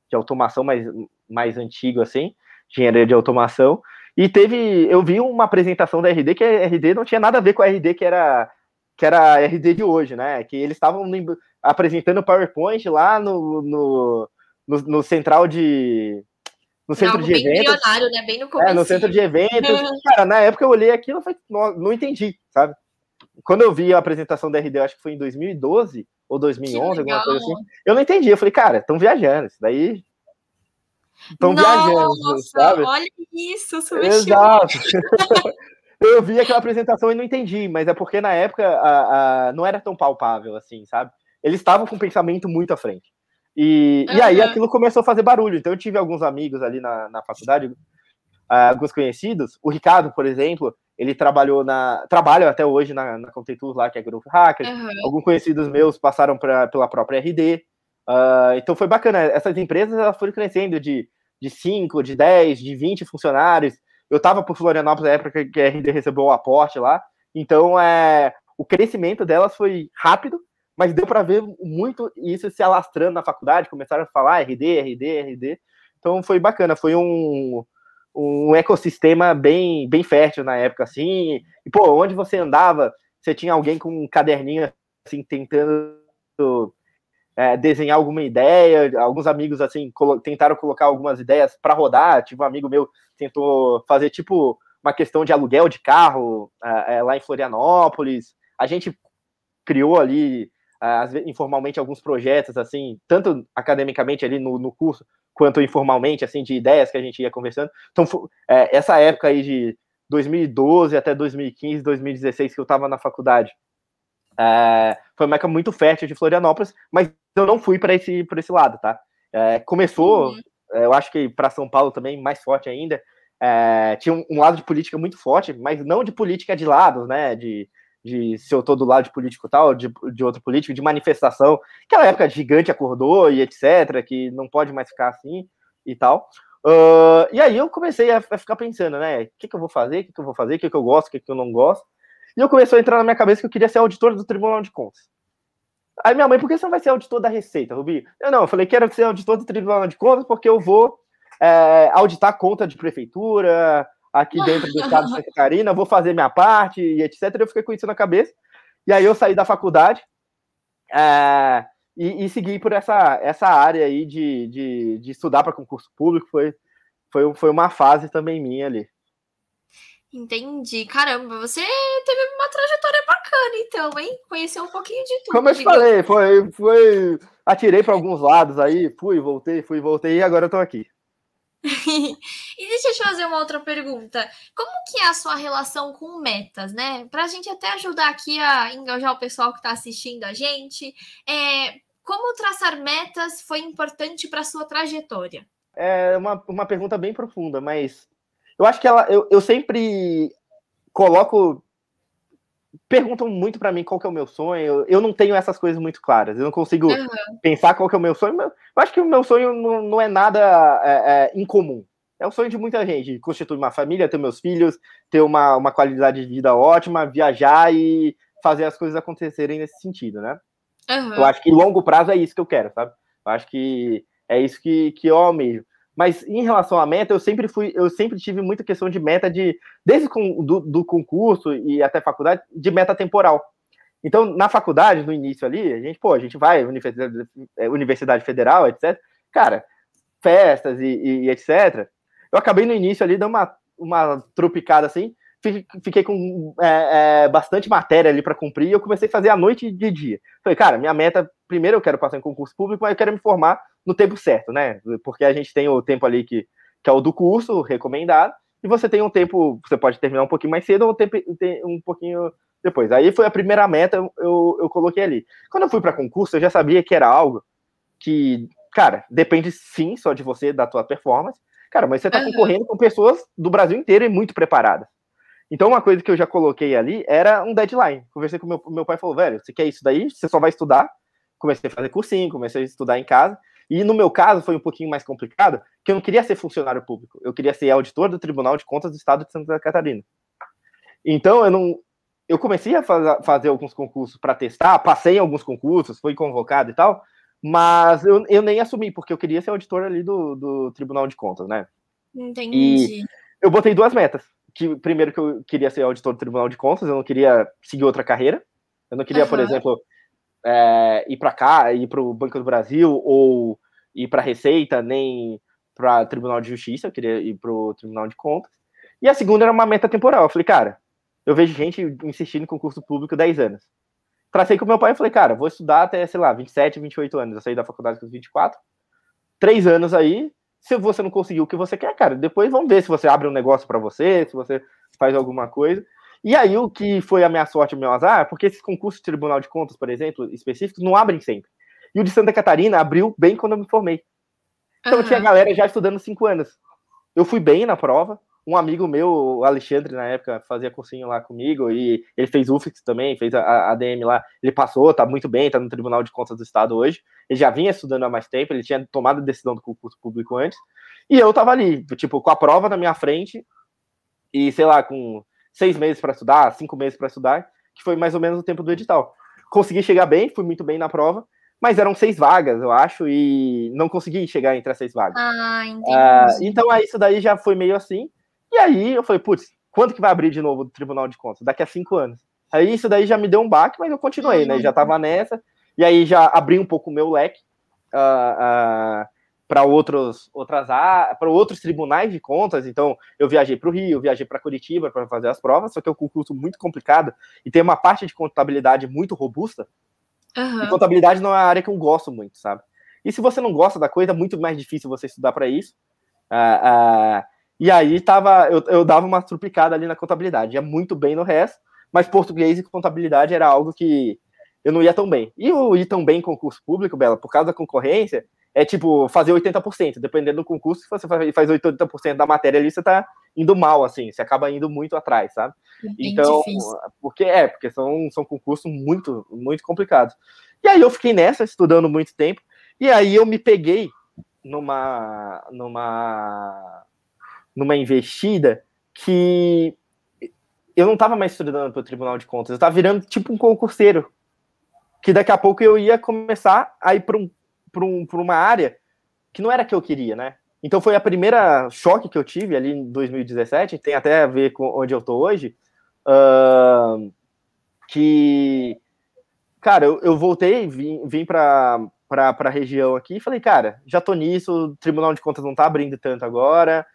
de automação mais, mais antigo, assim, engenharia de automação. E teve, eu vi uma apresentação da RD que a RD não tinha nada a ver com a RD que era que era a RD de hoje, né? Que eles estavam apresentando PowerPoint lá no, no, no, no central de. No centro de eventos. Né? Bem no É, no centro de eventos. Cara, na época eu olhei aquilo e falei, não, não entendi, sabe? Quando eu vi a apresentação da RD, acho que foi em 2012 ou 2011, alguma coisa assim, eu não entendi. Eu falei, cara, estão viajando, isso daí estão viajando, sabe? Olha isso, Exato. eu vi aquela apresentação e não entendi, mas é porque na época a, a, não era tão palpável assim, sabe? eles estavam com um pensamento muito à frente. E, uhum. e aí aquilo começou a fazer barulho. Então eu tive alguns amigos ali na, na faculdade, uh, alguns conhecidos. O Ricardo, por exemplo, ele trabalhou na. Trabalha até hoje na, na Contentus lá, que é Grupo Hacker. Uhum. Alguns conhecidos meus passaram pra, pela própria RD. Uh, ah, então foi bacana. Essas empresas elas foram crescendo de, de 5, de 10, de 20 funcionários. Eu estava por Florianópolis na época que a RD recebeu o aporte lá. Então é, o crescimento delas foi rápido mas deu para ver muito isso se alastrando na faculdade, começaram a falar RD, RD, RD. Então foi bacana, foi um, um ecossistema bem, bem fértil na época, assim. E, pô, onde você andava, você tinha alguém com um caderninho, assim, tentando é, desenhar alguma ideia. Alguns amigos, assim, colo tentaram colocar algumas ideias para rodar. Tipo, um amigo meu tentou fazer, tipo, uma questão de aluguel de carro é, lá em Florianópolis. A gente criou ali informalmente alguns projetos, assim, tanto academicamente ali no, no curso, quanto informalmente, assim, de ideias que a gente ia conversando. Então, é, essa época aí de 2012 até 2015, 2016, que eu estava na faculdade, é, foi uma época muito fértil de Florianópolis, mas eu não fui para esse, esse lado, tá? É, começou, uhum. eu acho que para São Paulo também mais forte ainda, é, tinha um, um, lado de política muito forte, mas não de política de lados, né? De, de se eu tô do lado de político tal, de, de outro político, de manifestação. Aquela época gigante acordou e etc., que não pode mais ficar assim e tal. Uh, e aí eu comecei a, a, ficar pensando, né? O que, que eu vou fazer, o que, que eu vou fazer, o que, que eu gosto, o que, que eu não gosto. E eu comecei a entrar na minha cabeça que eu queria ser auditor do Tribunal de Contas. Aí minha mãe, por que você não vai ser auditor da Receita, Rubi? Eu não, eu falei, quero ser auditor do Tribunal de Contas porque eu vou é, auditar conta de prefeitura aqui dentro do estado de Santa Catarina, vou fazer minha parte e etc. Eu fiquei com isso na cabeça. E aí eu saí da faculdade é, e, e, segui por essa, essa área aí de, de, de estudar para concurso público. Foi, foi, foi uma fase também minha ali. Entendi. Caramba, você teve uma trajetória bacana, então, hein? Conheceu um pouquinho de tudo. Como eu te falei, foi, foi. Atirei para alguns lados aí, fui, voltei, fui, voltei, e agora eu tô aqui. e deixa eu te fazer uma outra pergunta. Como que é a sua relação com metas, né? Para a gente até ajudar aqui a engajar o pessoal que está assistindo a gente. É, como traçar metas foi importante para sua trajetória? É uma, uma pergunta bem profunda, mas eu acho que ela, eu, eu sempre coloco. Perguntam muito para mim qual que é o meu sonho. Eu não tenho essas coisas muito claras. Eu não consigo uhum. pensar qual que é o meu sonho. Eu acho que o meu sonho não, não é nada é, é, incomum. É o sonho de muita gente. Constituir uma família, ter meus filhos, ter uma, uma qualidade de vida ótima, viajar e fazer as coisas acontecerem nesse sentido, né? Uhum. Eu acho que longo prazo é isso que eu quero, sabe? Eu acho que é isso que, que eu almejo. Mas em relação à meta, eu sempre fui, eu sempre tive muita questão de meta de, desde com, do, do concurso e até faculdade, de meta temporal. Então, na faculdade, no início ali, a gente, pô, a gente vai, Universidade, é, Universidade Federal, etc. Cara, festas e, e, e, etc. Eu acabei no início ali dando uma, uma tropicada assim, fiquei com é, é, bastante matéria ali para cumprir e eu comecei a fazer a noite de dia. Falei, cara, minha meta, primeiro eu quero passar em concurso público, mas eu quero me formar no tempo certo, né? Porque a gente tem o tempo ali que, que é o do curso recomendado, e você tem um tempo, você pode terminar um pouquinho mais cedo ou um, um pouquinho depois. Aí foi a primeira meta, eu, eu coloquei ali. Quando eu fui para concurso, eu já sabia que era algo que, cara, depende sim só de você, da tua performance, cara, mas você tá uhum. concorrendo com pessoas do Brasil inteiro e muito preparadas. Então, uma coisa que eu já coloquei ali era um deadline. Conversei com meu, meu pai falou, velho, você quer isso daí? Você só vai estudar? Comecei a fazer cursinho, comecei a estudar em casa. E no meu caso foi um pouquinho mais complicado, que eu não queria ser funcionário público, eu queria ser auditor do Tribunal de Contas do Estado de Santa Catarina. Então eu não, eu comecei a faz, fazer alguns concursos para testar, passei em alguns concursos, fui convocado e tal, mas eu, eu nem assumi porque eu queria ser auditor ali do, do Tribunal de Contas, né? Entendi. E eu botei duas metas. Que primeiro que eu queria ser auditor do Tribunal de Contas, eu não queria seguir outra carreira. Eu não queria, uhum. por exemplo, é, ir para cá, ir para o Banco do Brasil ou ir para a Receita, nem para Tribunal de Justiça, eu queria ir para o Tribunal de Contas. E a segunda era uma meta temporal. Eu falei, cara, eu vejo gente insistindo em concurso público 10 anos. Tracei com meu pai e falei, cara, vou estudar até, sei lá, 27, 28 anos. Eu saí da faculdade com 24. Três anos aí. Se você não conseguiu o que você quer, cara, depois vamos ver se você abre um negócio para você, se você faz alguma coisa. E aí, o que foi a minha sorte o meu azar, porque esses concursos de Tribunal de Contas, por exemplo, específicos, não abrem sempre. E o de Santa Catarina abriu bem quando eu me formei. Então uhum. tinha galera já estudando cinco anos. Eu fui bem na prova. Um amigo meu, o Alexandre, na época, fazia cursinho lá comigo, e ele fez UFIX também, fez a ADM lá. Ele passou, tá muito bem, tá no Tribunal de Contas do Estado hoje. Ele já vinha estudando há mais tempo, ele tinha tomado a decisão do concurso público antes. E eu tava ali, tipo, com a prova na minha frente, e sei lá, com seis meses para estudar, cinco meses para estudar, que foi mais ou menos o tempo do edital. Consegui chegar bem, fui muito bem na prova, mas eram seis vagas, eu acho, e não consegui chegar entre as seis vagas. Ah, entendi. Uh, então, isso daí já foi meio assim. E aí eu falei, putz, quando que vai abrir de novo o Tribunal de Contas? Daqui a cinco anos. Aí isso daí já me deu um baque, mas eu continuei, né? Já tava nessa. E aí já abri um pouco o meu leque. Uh, uh, para outros outras para outros tribunais de contas. Então, eu viajei para o Rio, viajei para Curitiba para fazer as provas, só que é um concurso muito complicado e tem uma parte de contabilidade muito robusta. Uhum. E contabilidade não é uma área que eu gosto muito, sabe? E se você não gosta da coisa, é muito mais difícil você estudar para isso. Uh, uh, e aí tava, eu, eu dava uma trupicada ali na contabilidade, ia muito bem no resto, mas português e contabilidade era algo que eu não ia tão bem. E o ir tão bem em concurso público, Bela, por causa da concorrência, é tipo fazer 80%, dependendo do concurso, se você faz 80% da matéria ali, você tá indo mal, assim, você acaba indo muito atrás, sabe? Bem então, difícil. porque é, porque são, são concursos muito, muito complicados. E aí eu fiquei nessa, estudando muito tempo, e aí eu me peguei numa, numa, numa investida que eu não estava mais estudando para o Tribunal de Contas, eu estava virando tipo um concurseiro, que daqui a pouco eu ia começar a ir para um, um, uma área que não era que eu queria, né? Então foi a primeira choque que eu tive ali em 2017, tem até a ver com onde eu estou hoje, uh, que, cara, eu, eu voltei, vim, vim para a região aqui e falei, cara, já tô nisso, o Tribunal de Contas não tá abrindo tanto agora,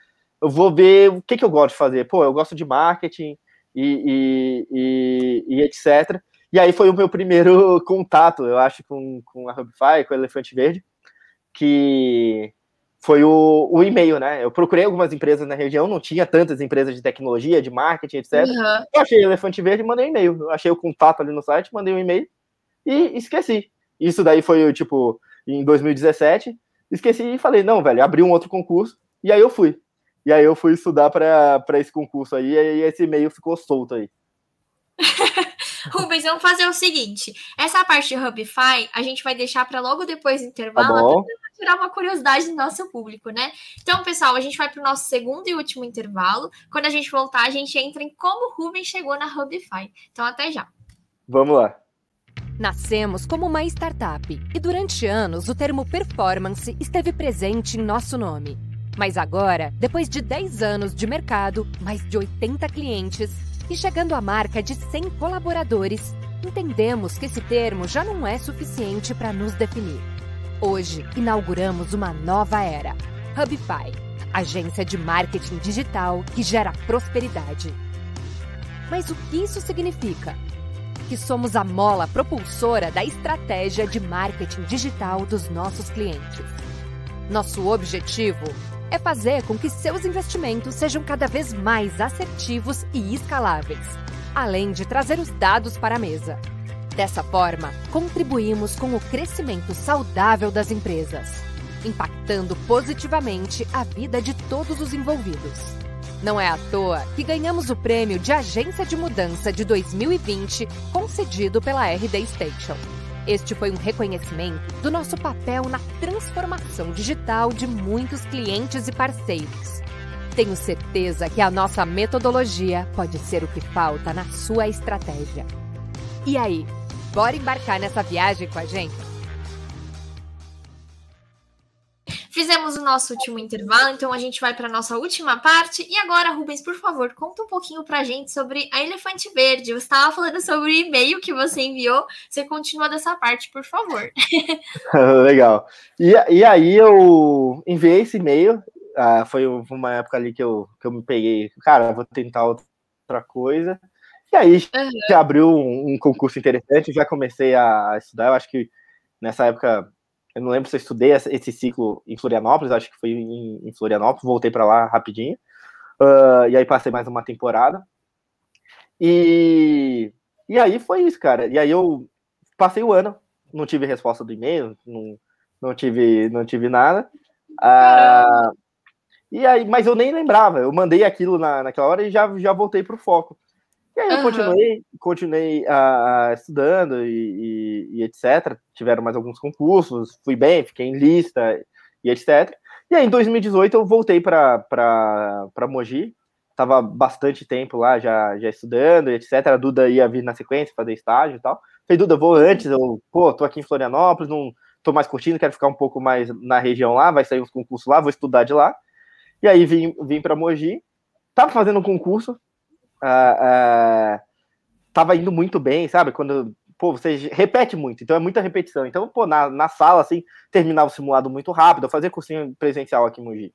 eu vou ver o que, que eu gosto de fazer. Pô, eu gosto de marketing e, e, e, e etc. E aí foi o meu primeiro contato, eu acho, com, com a Hubify, com o Elefante Verde, que foi o, o e-mail, né? Eu procurei algumas empresas na região, não tinha tantas empresas de tecnologia, de marketing, etc. Uhum. Eu achei o Elefante Verde e mandei um e-mail. Eu achei o contato ali no site, mandei um e-mail e esqueci. Isso daí foi, tipo, em 2017. Esqueci e falei, não, velho, abri um outro concurso. E aí eu fui. E aí eu fui estudar para esse concurso aí, e esse e-mail ficou solto aí. Rubens, vamos fazer o seguinte: essa parte de Hubify a gente vai deixar para logo depois do intervalo, tá tirar uma curiosidade do nosso público, né? Então, pessoal, a gente vai para o nosso segundo e último intervalo. Quando a gente voltar, a gente entra em como o Rubens chegou na Hubify. Então, até já. Vamos lá. Nascemos como uma startup e durante anos o termo performance esteve presente em nosso nome. Mas agora, depois de 10 anos de mercado, mais de 80 clientes e chegando à marca de 100 colaboradores, entendemos que esse termo já não é suficiente para nos definir. Hoje, inauguramos uma nova era. Hubify, agência de marketing digital que gera prosperidade. Mas o que isso significa? Que somos a mola propulsora da estratégia de marketing digital dos nossos clientes. Nosso objetivo é fazer com que seus investimentos sejam cada vez mais assertivos e escaláveis, além de trazer os dados para a mesa. Dessa forma, contribuímos com o crescimento saudável das empresas, impactando positivamente a vida de todos os envolvidos. Não é à toa que ganhamos o prêmio de Agência de Mudança de 2020 concedido pela RD Station. Este foi um reconhecimento do nosso papel na transformação digital de muitos clientes e parceiros. Tenho certeza que a nossa metodologia pode ser o que falta na sua estratégia. E aí, bora embarcar nessa viagem com a gente? Fizemos o nosso último intervalo, então a gente vai para a nossa última parte. E agora, Rubens, por favor, conta um pouquinho para a gente sobre a Elefante Verde. Você estava falando sobre o e-mail que você enviou. Você continua dessa parte, por favor. Legal. E, e aí eu enviei esse e-mail. Ah, foi uma época ali que eu, que eu me peguei. Cara, vou tentar outra coisa. E aí uhum. já abriu um, um concurso interessante, já comecei a estudar. Eu acho que nessa época eu não lembro se eu estudei esse ciclo em Florianópolis, acho que foi em, Florianópolis, voltei para lá rapidinho. Uh, e aí passei mais uma temporada. E, e aí foi isso, cara. E aí eu passei o ano, não tive resposta do e-mail, não, não, tive, não tive nada. Uh, e aí, mas eu nem lembrava, eu mandei aquilo na, naquela hora e já, já voltei para o foco. E aí eu uhum. continuei, continuei uh, estudando e, e, e, etc. Tiveram mais alguns concursos, fui bem, fiquei em lista e etc. E aí em 2018 eu voltei para Mogi, estava bastante tempo lá já, já estudando e etc. A Duda ia vir na sequência, fazer estágio e tal. Falei, Duda, vou antes, eu, pô, tô aqui em Florianópolis, não tô mais curtindo, quero ficar um pouco mais na região lá, vai sair uns concursos lá, vou estudar de lá. E aí vim, vim para Mogi, tava fazendo um concurso, uh, uh, tava indo muito bem, sabe? Quando pô, você repete muito, então é muita repetição. Então, pô, na, na sala, assim, terminava o simulado muito rápido, eu fazia cursinho presencial aqui em Mogi.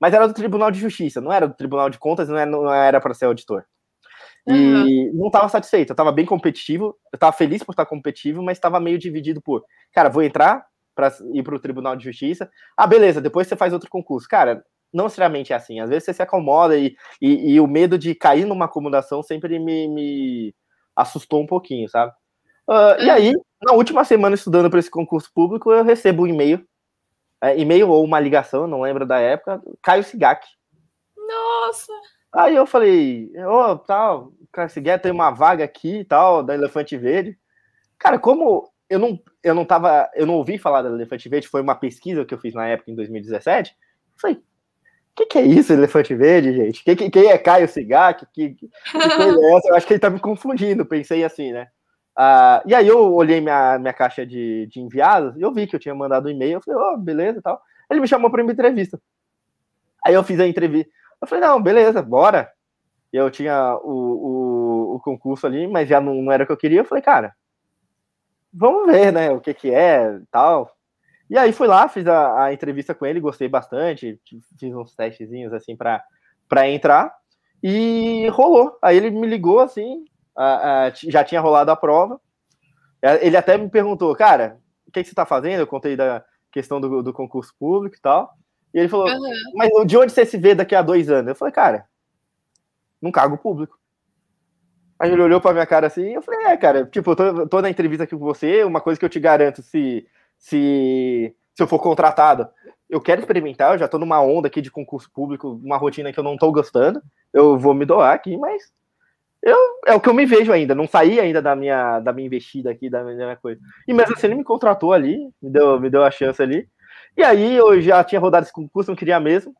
Mas era do Tribunal de Justiça, não era do Tribunal de Contas, não era para ser auditor. E uhum. não estava satisfeito, eu estava bem competitivo, eu estava feliz por estar competitivo, mas estava meio dividido por, cara, vou entrar para ir para o Tribunal de Justiça. Ah, beleza, depois você faz outro concurso. Cara, não necessariamente é assim. Às vezes você se acomoda e, e, e o medo de cair numa acomodação sempre me, me assustou um pouquinho, sabe? Uh, E aí, na última semana estudando para esse concurso público, eu recebo um e-mail é, e-mail ou uma ligação, não lembro da época, Caio Sigak. Nossa! Aí eu falei, ô, oh, tal, Caio Sigak tem uma vaga aqui e tal, da Elefante Verde. Cara, como eu não, eu não tava, eu não ouvi falar da Elefante Verde, foi uma pesquisa que eu fiz na época, em 2017, eu falei, que, que é isso, elefante verde, gente? Quem, que, quem é Caio Sigak? Que, que, que é essa? Eu acho que ele tá me confundindo, pensei assim, né? Uh, e aí eu olhei minha, minha caixa de, de enviados e eu vi que eu tinha mandado um e-mail, eu falei, ó, oh, beleza e tal. Ele me chamou para uma entrevista. Aí eu fiz a entrevista. Eu falei, não, beleza, bora. Eu tinha o, o, o concurso ali, mas já não, não, era o que eu queria. Eu falei, cara, vamos ver, né, o que que é tal. E aí fui lá, fiz a, a entrevista com ele, gostei bastante, fiz uns testezinhos assim para entrar e rolou. Aí ele me ligou assim, a, a, já tinha rolado a prova. É, ele até me perguntou, cara, o que, que você está fazendo? Eu contei da questão do, do, concurso público e tal. E ele falou, uhum. mas de onde você se vê daqui a dois anos? Eu falei, cara, num cargo público. Aí ele olhou pra minha cara assim, eu falei, é, cara, tipo, eu tô, tô na entrevista aqui com você, uma coisa que eu te garanto, se se, se eu for contratado. Eu quero experimentar, eu já estou numa onda aqui de concurso público, uma rotina que eu não estou gostando. Eu vou me doar aqui, mas eu, é o que eu me vejo ainda. Não saí ainda da minha, da minha investida aqui, da minha coisa. E mesmo assim, ele me contratou ali, me deu, me deu a chance ali. E aí eu já tinha rodado esse concurso, não queria mesmo.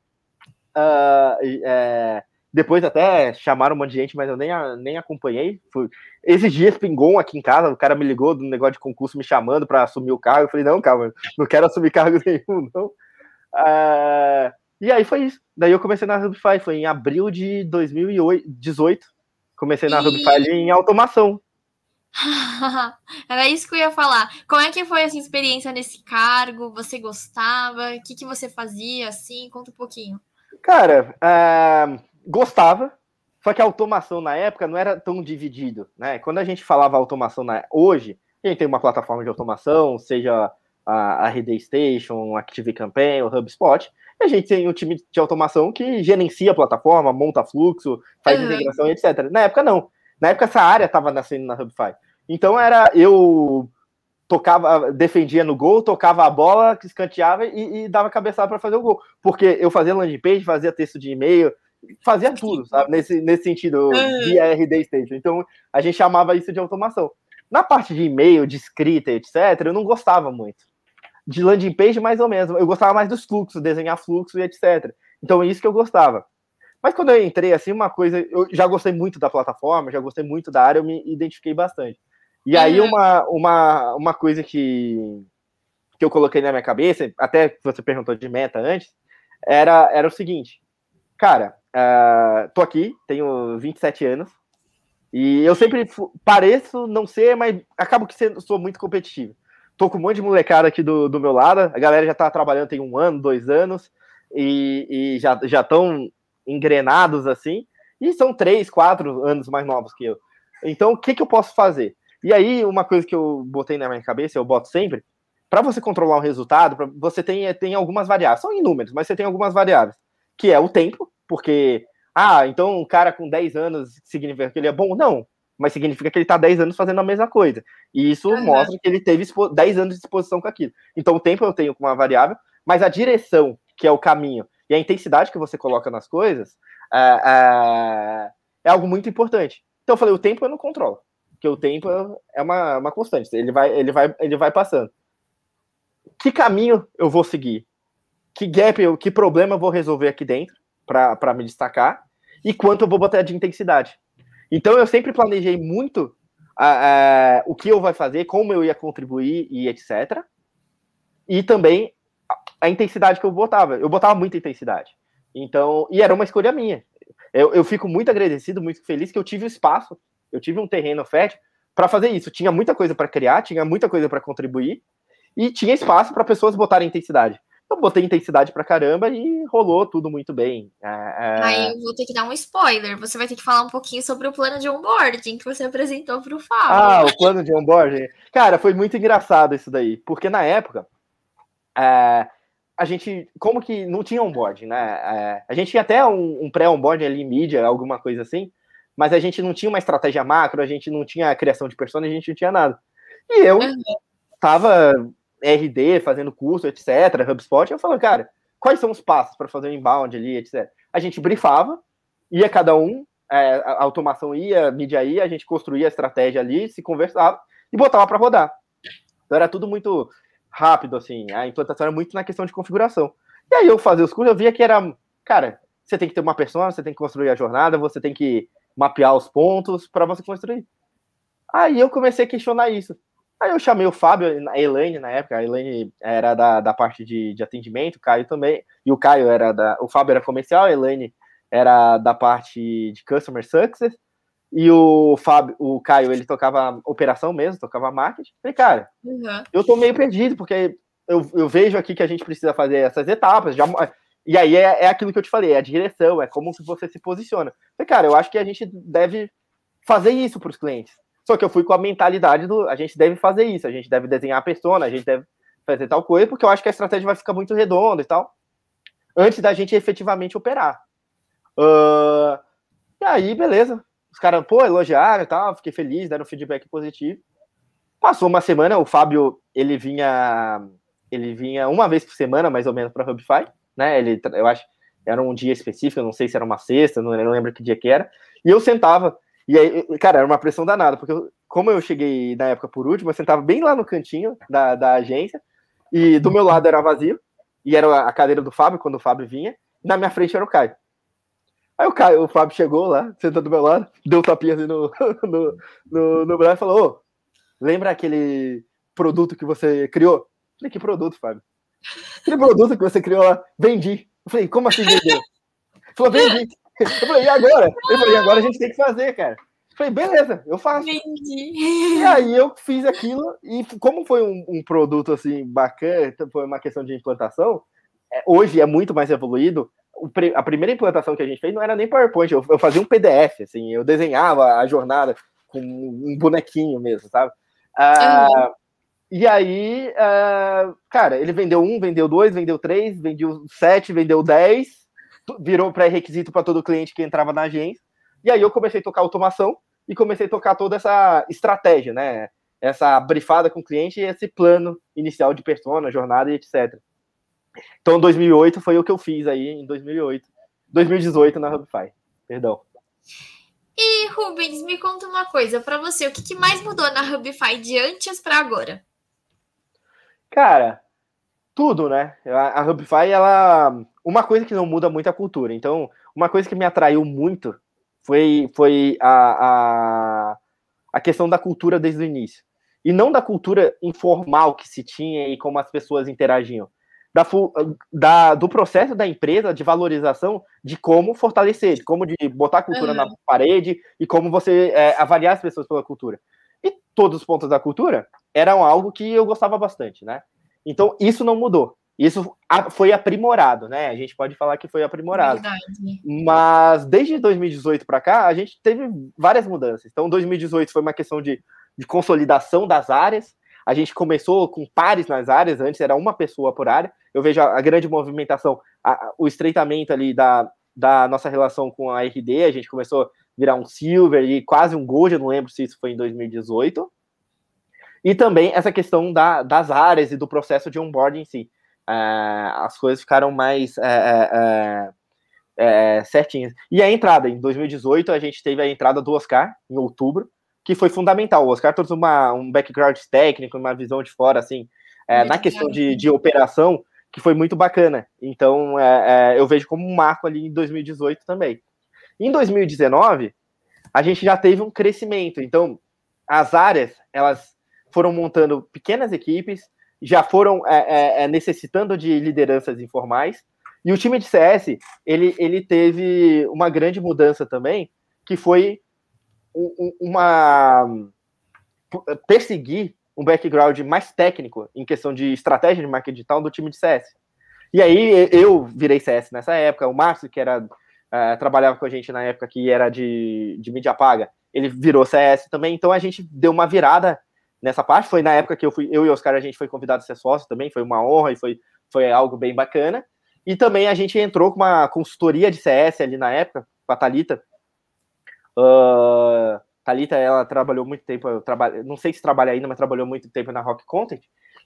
Uh, é, depois até chamaram um monte de gente, mas eu nem, nem acompanhei. Fui... Esses dias pingou aqui em casa, o cara me ligou do negócio de concurso me chamando para assumir o cargo. Eu falei, não, calma, não quero assumir cargo nenhum, não. Uh... E aí foi isso. Daí eu comecei na Rubify, foi em abril de 2018. Comecei na e... Rubify em automação. Era isso que eu ia falar. Como é que foi essa experiência nesse cargo? Você gostava? O que, que você fazia assim? Conta um pouquinho. Cara, uh, gostava, só que a automação na época não era tão dividido, né? Quando a gente falava automação na, hoje, a gente tem uma plataforma de automação, seja a, a RD Station, Active Campaign, o HubSpot, e a gente tem um time de automação que gerencia a plataforma, monta fluxo, faz uhum. integração, etc. Na época não. Na época essa área estava nascendo na Hubify. Então era eu tocava, defendia no gol, tocava a bola, escanteava e, e dava cabeçada para fazer o gol. Porque eu fazia landing page, fazia texto de e-mail, fazia tudo, sabe? Nesse, nesse sentido, via RD Station. Então, a gente chamava isso de automação. Na parte de e-mail, de escrita, etc., eu não gostava muito. De landing page, mais ou menos. Eu gostava mais dos fluxos, desenhar fluxo e etc. Então, é isso que eu gostava. Mas quando eu entrei, assim, uma coisa. Eu já gostei muito da plataforma, já gostei muito da área, eu me identifiquei bastante. E aí, uma, uma, uma coisa que, que eu coloquei na minha cabeça, até você perguntou de meta antes, era, era o seguinte: cara, Uh, tô aqui, tenho 27 anos. E eu sempre pareço não ser, mas acabo que sou muito competitivo. Tô com um monte de molecada aqui do, do meu lado. A galera já tá trabalhando tem um ano, dois anos. E, e já estão engrenados assim. E são três, quatro anos mais novos que eu. Então, o que, que eu posso fazer? E aí, uma coisa que eu botei na minha cabeça, eu boto sempre, para você controlar um resultado, você tem, tem algumas variáveis, são inúmeros, mas você tem algumas variáveis, que é o tempo, porque, ah, então um cara com 10 anos significa que ele é bom? Não, mas significa que ele está 10 anos fazendo a mesma coisa. E isso mostra que ele teve 10 anos de exposição com aquilo. Então o tempo eu tenho como uma variável, mas a direção, que é o caminho, e a intensidade que você coloca nas coisas, é, é, é algo muito importante. Então eu falei, o tempo eu não controlo, porque o tempo é uma, uma constante, ele vai, ele, vai, ele vai passando. Que caminho eu vou seguir? Que gap, que problema eu vou resolver aqui dentro? para me destacar e quanto eu vou botar de intensidade. Então eu sempre planejei muito o que eu vai fazer, como eu ia contribuir e etc. E também a, a, intensidade que eu botava. Eu botava muita intensidade. Então, e era uma escolha minha. Eu, eu fico muito agradecido, muito feliz que eu tive espaço, eu tive um terreno fértil para fazer isso. Tinha muita coisa para criar, tinha muita coisa para contribuir e tinha espaço para pessoas botarem intensidade eu botei intensidade pra caramba e rolou tudo muito bem. É, é... Aí eu vou ter que dar um spoiler. Você vai ter que falar um pouquinho sobre o plano de onboarding que você apresentou pro Fábio. Ah, o plano de onboarding. Cara, foi muito engraçado isso daí, porque na época é, a gente, como que não tinha onboarding, né? É, a gente tinha até um, um pré-onboarding ali, mídia, alguma coisa assim, mas a gente não tinha uma estratégia macro, a gente não tinha criação de persona, a gente não tinha nada. E eu uhum. tava RD, fazendo curso, etc., HubSpot, eu falo, cara, quais são os passos para fazer o inbound ali, etc. A gente briefava, ia cada um, é, a automação ia, a mídia ia, a gente construía a estratégia ali, se conversava e botava para rodar. Então era tudo muito rápido, assim, a implantação era muito na questão de configuração. E aí eu fazia os cursos, eu via que era, cara, você tem que ter uma persona, você tem que construir a jornada, você tem que mapear os pontos para você construir. Aí eu comecei a questionar isso. Aí eu chamei o Fábio, a Elaine na época, a Elaine era da, da parte de, de atendimento, o Caio também, e o Caio era da. O Fábio era comercial, a Elaine era da parte de Customer Success, e o Fábio, o Caio, ele tocava operação mesmo, tocava marketing. Falei, cara, uhum. eu tô meio perdido, porque eu, eu vejo aqui que a gente precisa fazer essas etapas, já, e aí é, é aquilo que eu te falei, é a direção, é como você se posiciona. Falei, cara, eu acho que a gente deve fazer isso para os clientes. Só que eu fui com a mentalidade do a gente deve fazer isso, a gente deve desenhar a persona, a gente deve fazer tal coisa, porque eu acho que a estratégia vai ficar muito redonda e tal, antes da gente efetivamente operar. Uh, e aí, beleza. Os caras, pô, elogiaram e tal, fiquei feliz, deram feedback positivo. Passou uma semana, o Fábio, ele vinha ele vinha uma vez por semana, mais ou menos, para Hubify, né? Ele, eu acho, era um dia específico, eu não sei se era uma sexta, não, não lembro que dia que era. E eu sentava e aí, cara, era uma pressão danada, porque eu, como eu cheguei na época por último, eu sentava bem lá no cantinho da, da agência, e do meu lado era vazio, e era a cadeira do Fábio, quando o Fábio vinha, e na minha frente era o Caio. Aí o Caio, o Fábio chegou lá, sentou do meu lado, deu um tapinha assim no, no, no, no braço e falou: Ô, lembra aquele produto que você criou? Falei, que produto, Fábio? Aquele produto que você criou lá, vendi. Eu falei, como assim vendeu? Ele falou, vendi. Eu falei, e agora? Eu falei, agora a gente tem que fazer, cara. Eu falei, beleza, eu faço. Entendi. E aí eu fiz aquilo, e como foi um, um produto assim bacana, foi uma questão de implantação, é, hoje é muito mais evoluído. A primeira implantação que a gente fez não era nem PowerPoint, eu, eu fazia um PDF, assim, eu desenhava a jornada com um bonequinho mesmo, sabe? Ah, E aí, uh, cara, ele vendeu um, vendeu dois, vendeu três, vendeu sete, vendeu dez, virou pré-requisito para todo cliente que entrava na agência. E aí eu comecei a tocar automação e comecei a tocar toda essa estratégia, né? Essa brifada com o cliente e esse plano inicial de persona, jornada e etc. Então, 2008 foi o que eu fiz aí em 2008, 2018 na Hubify. Perdão. E Rubens, me conta uma coisa para você, o que, que mais mudou na Hubify de antes para agora? Cara, tudo, né? A, a Hubify, ela. Uma coisa que não muda muito é a cultura. Então, uma coisa que me atraiu muito foi, foi a, a, a questão da cultura desde o início. E não da cultura informal que se tinha e como as pessoas interagiam. Da, da, do processo da empresa de valorização de como fortalecer, de como de botar a cultura uhum. na parede e como você é, avaliar as pessoas pela cultura. E todos os pontos da cultura eram algo que eu gostava bastante, né? Então, isso não mudou. Isso foi aprimorado, né? A gente pode falar que foi aprimorado. Verdade. Mas desde 2018 para cá, a gente teve várias mudanças. Então, 2018 foi uma questão de, de consolidação das áreas. A gente começou com pares nas áreas, antes era uma pessoa por área. Eu vejo a, a grande movimentação, a, o estreitamento ali da, da nossa relação com a RD. A gente começou a virar um Silver e quase um Gold, eu não lembro se isso foi em 2018. E também essa questão da, das áreas e do processo de onboarding em si. É, as coisas ficaram mais é, é, certinhas. E a entrada, em 2018, a gente teve a entrada do Oscar, em outubro, que foi fundamental. O Oscar trouxe uma, um background técnico, uma visão de fora, assim, na questão de, de operação, que foi muito bacana. Então, eu vejo como um marco ali em 2018 também. Em 2019, a gente já teve um crescimento. Então, as áreas, elas foram montando pequenas equipes, já foram é, é, é, necessitando de lideranças informais. E o time de CS, ele, ele teve uma grande mudança também, que foi uma perseguir um background mais técnico em questão de estratégia de marketing digital do time de CS. E aí eu virei CS nessa época, o Márcio, que era uh, trabalhava com a gente na época que era de, de mídia paga, ele virou CS também, então a gente deu uma virada nessa parte. Foi na época que eu fui, eu e Oscar, a gente foi convidado a ser sócio também, foi uma honra e foi, foi algo bem bacana. E também a gente entrou com uma consultoria de CS ali na época, com a Thalita. Uh, Thalita, ela trabalhou muito tempo, trabalho, não sei se trabalha ainda, mas trabalhou muito tempo na Rock Content.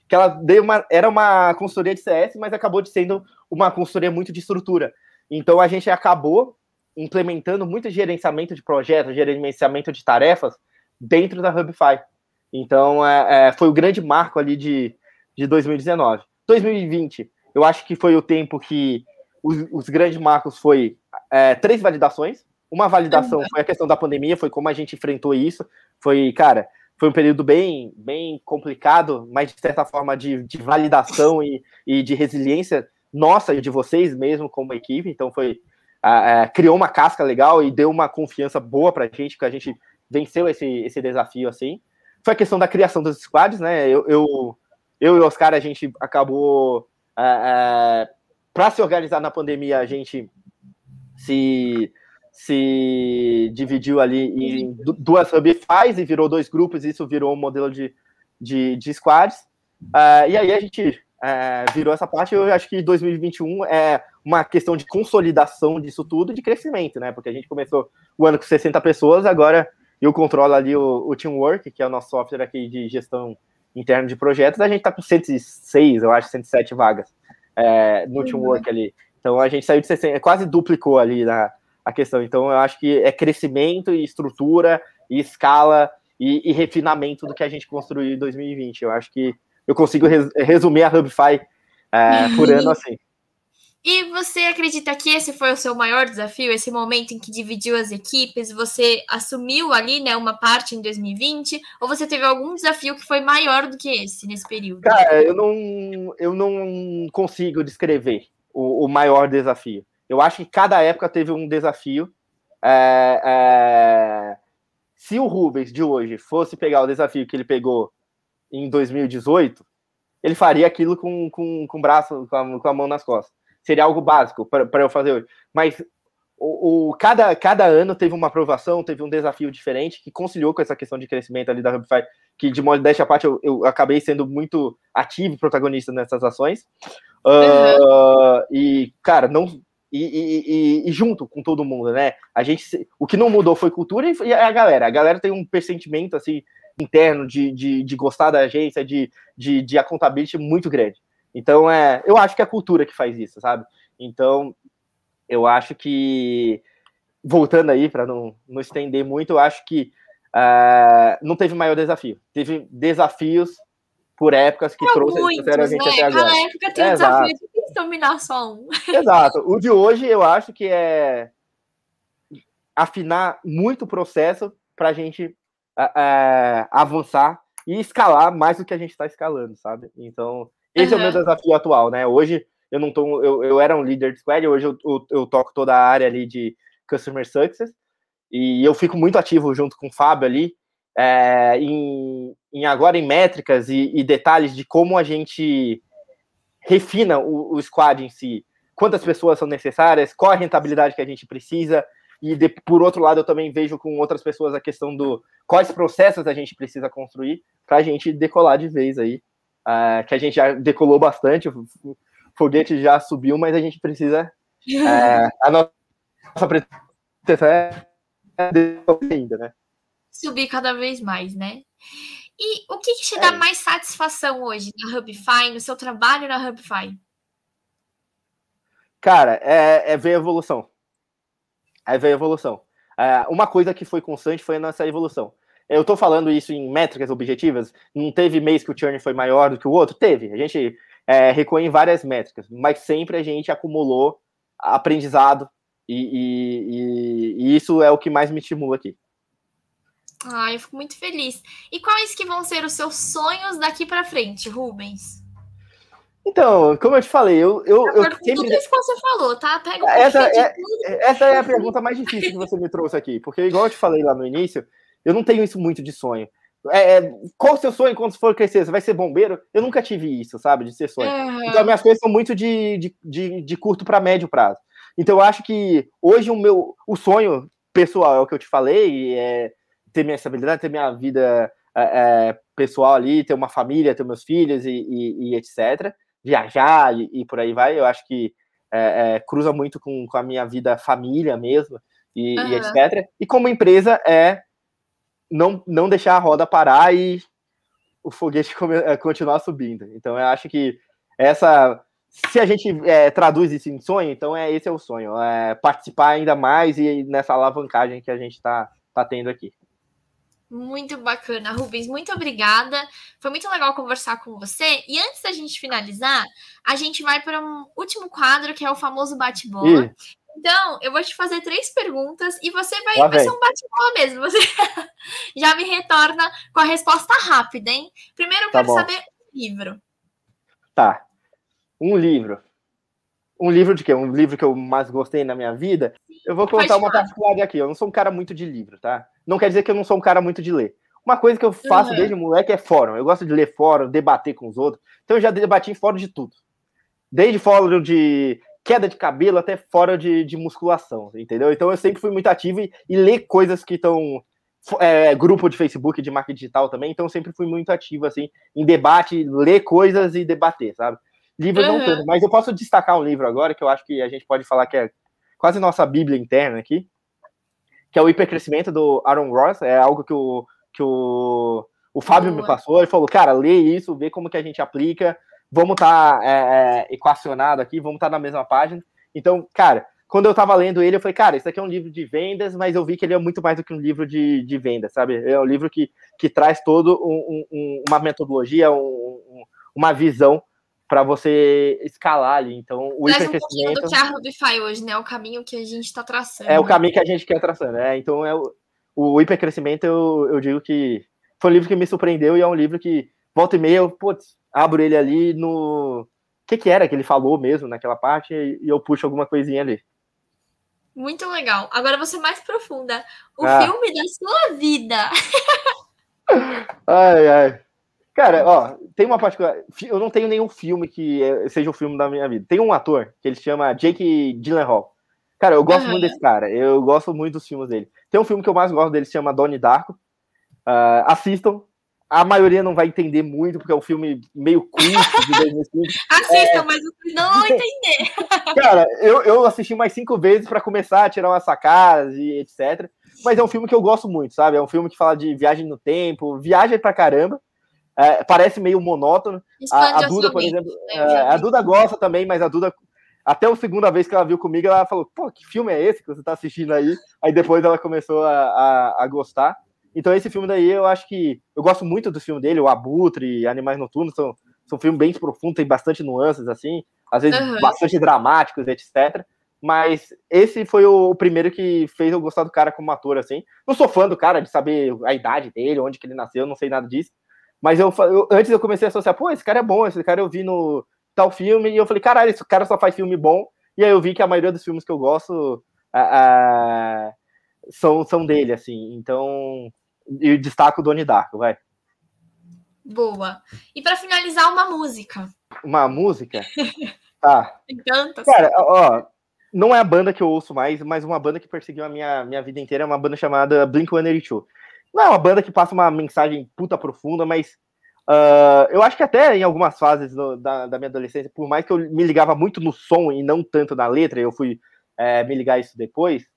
que ela deu uma, era uma consultoria de CS, mas acabou de sendo uma consultoria muito de estrutura. Então a gente acabou implementando muito gerenciamento de projetos, gerenciamento de tarefas dentro da Hubify. Então é, é, foi o grande marco ali de, de 2019. 2020, eu acho que foi o tempo que os, os grandes marcos foi é, três validações. Uma validação uhum. foi a questão da pandemia, foi como a gente enfrentou isso. Foi, cara, foi um período bem, bem complicado, mas de certa forma de, de validação e, e de resiliência nossa e de vocês mesmo como equipe. Então foi criou uma casca legal e deu uma confiança boa para a gente, que a gente venceu esse, esse desafio assim. Foi a questão da criação dos squads, né? Eu, eu, eu e o Oscar, a gente acabou. para se organizar na pandemia, a gente se se dividiu ali em duas hubfies e virou dois grupos, e isso virou um modelo de, de, de squads. Uh, e aí a gente uh, virou essa parte, eu acho que 2021 é uma questão de consolidação disso tudo, de crescimento, né? Porque a gente começou o ano com 60 pessoas, agora eu controlo ali o, o Teamwork, que é o nosso software aqui de gestão interna de projetos, a gente tá com 106, eu acho, 107 vagas é, no uhum. Teamwork ali. Então a gente saiu de 60, quase duplicou ali na, a questão. Então, eu acho que é crescimento e estrutura e escala e, e refinamento do que a gente construiu em 2020. Eu acho que eu consigo res, resumir a Hubify é, por ano assim. E você acredita que esse foi o seu maior desafio, esse momento em que dividiu as equipes? Você assumiu ali, né, uma parte em 2020? Ou você teve algum desafio que foi maior do que esse nesse período? Cara, eu não, eu não consigo descrever o, o maior desafio. Eu acho que cada época teve um desafio. É, é... Se o Rubens de hoje fosse pegar o desafio que ele pegou em 2018, ele faria aquilo com, com, com o braço, com a, com a mão nas costas. Seria algo básico para eu fazer hoje. Mas o, o, cada, cada ano teve uma aprovação, teve um desafio diferente que conciliou com essa questão de crescimento ali da Hubify, que de modéstia à parte eu, eu acabei sendo muito ativo, protagonista nessas ações. Uhum. Uh, e, cara, não e, e, e, junto com todo mundo, né? A gente, o que não mudou foi cultura e a galera. A galera tem um pressentimento assim interno de, de, de gostar da agência, de, de, de accountability muito grande. Então, é, eu acho que é a cultura que faz isso, sabe? Então, eu acho que voltando aí para não, não estender muito, eu acho que uh, não teve maior desafio. Teve desafios por épocas que trouxe a gente né? até agora. Cada época tem um desafio de dominar só um. Exato. O de hoje eu acho que é afinar muito o processo para a gente é, avançar e escalar mais do que a gente está escalando, sabe? Então, esse uhum. é o meu desafio atual, né? Hoje eu não tô. Eu, eu era um líder de squad, hoje eu, eu, eu toco toda a área ali de Customer Success. E eu fico muito ativo junto com o Fábio ali, é, em, em, agora em métricas e, e, detalhes de como a gente refina o, o, squad em si, quantas pessoas são necessárias, qual a rentabilidade que a gente precisa, e de, por outro lado eu também vejo com outras pessoas a questão do quais processos a gente precisa construir para a gente decolar de vez aí, uh, que a gente já decolou bastante, o foguete já subiu, mas a gente precisa uh, a nossa pretensão é ainda, né? subir cada vez mais, né? E o que, que te dá é. mais satisfação hoje na Hubify, no seu trabalho na Hubify? Cara, é, é ver a evolução. É ver a evolução. É, uma coisa que foi constante foi a nossa evolução. Eu tô falando isso em métricas objetivas. Não teve mês que o churn foi maior do que o outro? Teve. A gente é, reconhe várias métricas, mas sempre a gente acumulou aprendizado e, e, e, e isso é o que mais me estimula aqui. Ah, eu fico muito feliz. E quais que vão ser os seus sonhos daqui para frente, Rubens? Então, como eu te falei, eu, eu, eu sempre... tudo isso que você falou, tá? Pega um essa, é, essa é a pergunta mais difícil que você me trouxe aqui, porque igual eu te falei lá no início, eu não tenho isso muito de sonho. É, é qual o seu sonho quando for crescer? Você vai ser bombeiro? Eu nunca tive isso, sabe, de ser sonho. Uhum. Então, minhas coisas são muito de, de, de, de curto para médio prazo. Então, eu acho que hoje o meu o sonho pessoal é o que eu te falei, é ter minha estabilidade, ter minha vida é, é, pessoal ali, ter uma família, ter meus filhos e, e, e etc. Viajar e, e, por aí vai, eu acho que é, é cruza muito com, com, a minha vida família mesmo e, uhum. etc. E como empresa é não, não deixar a roda parar e o foguete eh, continuar subindo. Então eu acho que essa. Se a gente é, traduz isso em sonho, então é esse é o sonho, é participar ainda mais e nessa alavancagem que a gente está tá tendo aqui. Muito bacana, Rubens. Muito obrigada. Foi muito legal conversar com você. E antes da gente finalizar, a gente vai para um último quadro que é o famoso bate-bola. Então, eu vou te fazer três perguntas e você vai, vai ser um bate-bola mesmo. Você já me retorna com a resposta rápida, hein? Primeiro eu tá quero bom. saber um livro. Tá. Um livro. Um livro de quê? Um livro que eu mais gostei na minha vida? Sim, eu vou contar uma particularidade aqui. Eu não sou um cara muito de livro, tá? Não quer dizer que eu não sou um cara muito de ler. Uma coisa que eu faço uhum. desde moleque é fórum. Eu gosto de ler fórum, debater com os outros. Então eu já debati em fórum de tudo. Desde fórum de queda de cabelo até fora de, de musculação, entendeu? Então eu sempre fui muito ativo e, e ler coisas que estão. É, grupo de Facebook de marketing digital também, então eu sempre fui muito ativo assim em debate, ler coisas e debater, sabe? Livro uhum. não tanto, mas eu posso destacar um livro agora que eu acho que a gente pode falar que é quase nossa bíblia interna aqui, que é o hipercrescimento do Aaron Ross, é algo que o, que o, o Fábio Boa. me passou, ele falou, cara, lê isso, vê como que a gente aplica, vamos estar tá, é, é, equacionado aqui, vamos estar tá na mesma página. Então, cara, quando eu estava lendo ele, eu falei, cara, isso aqui é um livro de vendas, mas eu vi que ele é muito mais do que um livro de, de vendas, sabe? É um livro que, que traz todo um, um, uma metodologia, um, uma visão para você escalar ali. Então, o Traz um do que a Rubify hoje, né? O caminho que a gente está traçando. É o caminho que a gente quer traçando, né? Então, é o, o hipercrescimento, eu, eu digo que foi um livro que me surpreendeu e é um livro que, volta e meia, eu, putz, abro ele ali no. O que, que era que ele falou mesmo naquela parte e eu puxo alguma coisinha ali. Muito legal. Agora você mais profunda. O ah. filme da sua vida. ai, ai. Cara, ó, tem uma particular. Eu não tenho nenhum filme que é, seja o filme da minha vida. Tem um ator que ele chama Jake Gyllenhaal. Cara, eu gosto uhum. muito desse cara. Eu gosto muito dos filmes dele. Tem um filme que eu mais gosto dele, se chama Donnie Darko. Uh, assistam, a maioria não vai entender muito, porque é um filme meio cult de 2005. Assista, é... mas não vão entender. Cara, eu, eu assisti mais cinco vezes para começar a tirar umas sacadas e etc. Mas é um filme que eu gosto muito, sabe? É um filme que fala de viagem no tempo, viagem pra caramba. É, parece meio monótono. A, a, Duda, por exemplo, né? é, a Duda gosta também, mas a Duda, até a segunda vez que ela viu comigo, ela falou: pô, que filme é esse que você tá assistindo aí? Aí depois ela começou a, a, a gostar. Então esse filme daí eu acho que eu gosto muito do filme dele, o Abutre, Animais Noturnos, são, são filmes bem profundos, tem bastante nuances assim, às vezes uhum. bastante dramáticos, etc. Mas esse foi o primeiro que fez eu gostar do cara como ator, assim. Não sou fã do cara, de saber a idade dele, onde que ele nasceu, não sei nada disso. Mas eu, eu antes eu comecei a associar, pô, esse cara é bom, esse cara eu vi no tal filme, e eu falei, caralho, esse cara só faz filme bom. E aí eu vi que a maioria dos filmes que eu gosto são, são dele, assim. Então, e destaco o Doni Darko, vai. Boa. E para finalizar, uma música. Uma música? Tá. Tantas. Cara, ó, não é a banda que eu ouço mais, mas uma banda que perseguiu a minha, minha vida inteira é uma banda chamada Blink-182. Não é uma banda que passa uma mensagem puta profunda, mas uh, eu acho que até em algumas fases no, da, da minha adolescência, por mais que eu me ligava muito no som e não tanto na letra, eu fui é, me ligar isso depois,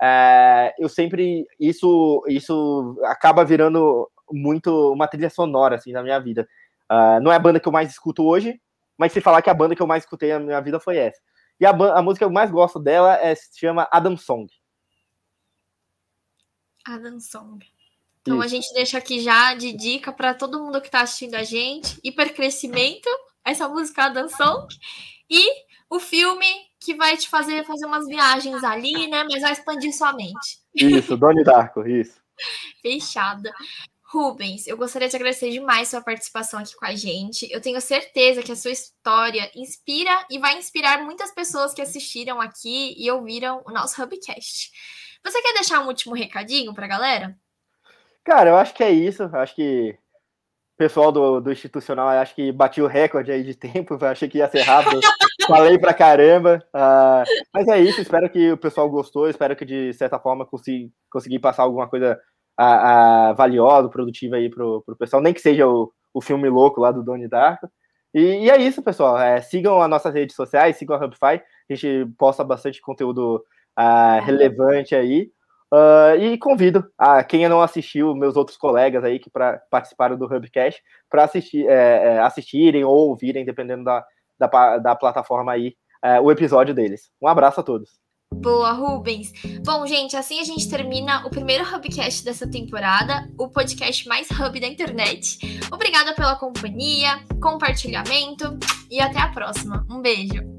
é, eu sempre isso isso acaba virando muito uma trilha sonora assim na minha vida. Uh, não é a banda que eu mais escuto hoje, mas se falar que a banda que eu mais escutei na minha vida foi essa. E a, a música que eu mais gosto dela é, se chama Adam Song. Adam Song. Então Isso. a gente deixa aqui já de dica para todo mundo que está assistindo a gente. Hipercrescimento, essa música Adam Song. E o filme que vai te fazer fazer umas viagens ali, né? Mas vai expandir sua mente. Isso, Doni Darko, isso. Fechada. Rubens, eu gostaria de agradecer demais sua participação aqui com a gente. Eu tenho certeza que a sua história inspira e vai inspirar muitas pessoas que assistiram aqui e ouviram o nosso Hubcast. Você quer deixar um último recadinho para a galera? Cara, eu acho que é isso. Acho que pessoal do, do institucional acho que bati o recorde aí de tempo, achei que ia ser rápido. Falei pra caramba. Uh, mas é isso, espero que o pessoal gostou, espero que de certa forma consegui, consegui passar alguma coisa uh, uh, valiosa, produtiva aí pro, pro pessoal, nem que seja o, o filme louco lá do Doni Darko. E, e, é isso, pessoal. É, sigam as nossas redes sociais, sigam a Hubify, a gente posta bastante conteúdo relevante aí. Uh, e convido a quem não assistiu, meus outros colegas aí que pra, participaram do Hubcast, para assistir, é, é, assistirem ou ouvirem, dependendo da, da, da plataforma aí, é, o episódio deles. Um abraço a todos. Boa, Rubens. Bom, gente, assim a gente termina o primeiro Hubcast dessa temporada, o podcast mais hub da internet. Obrigada pela companhia, compartilhamento e até a próxima. Um beijo.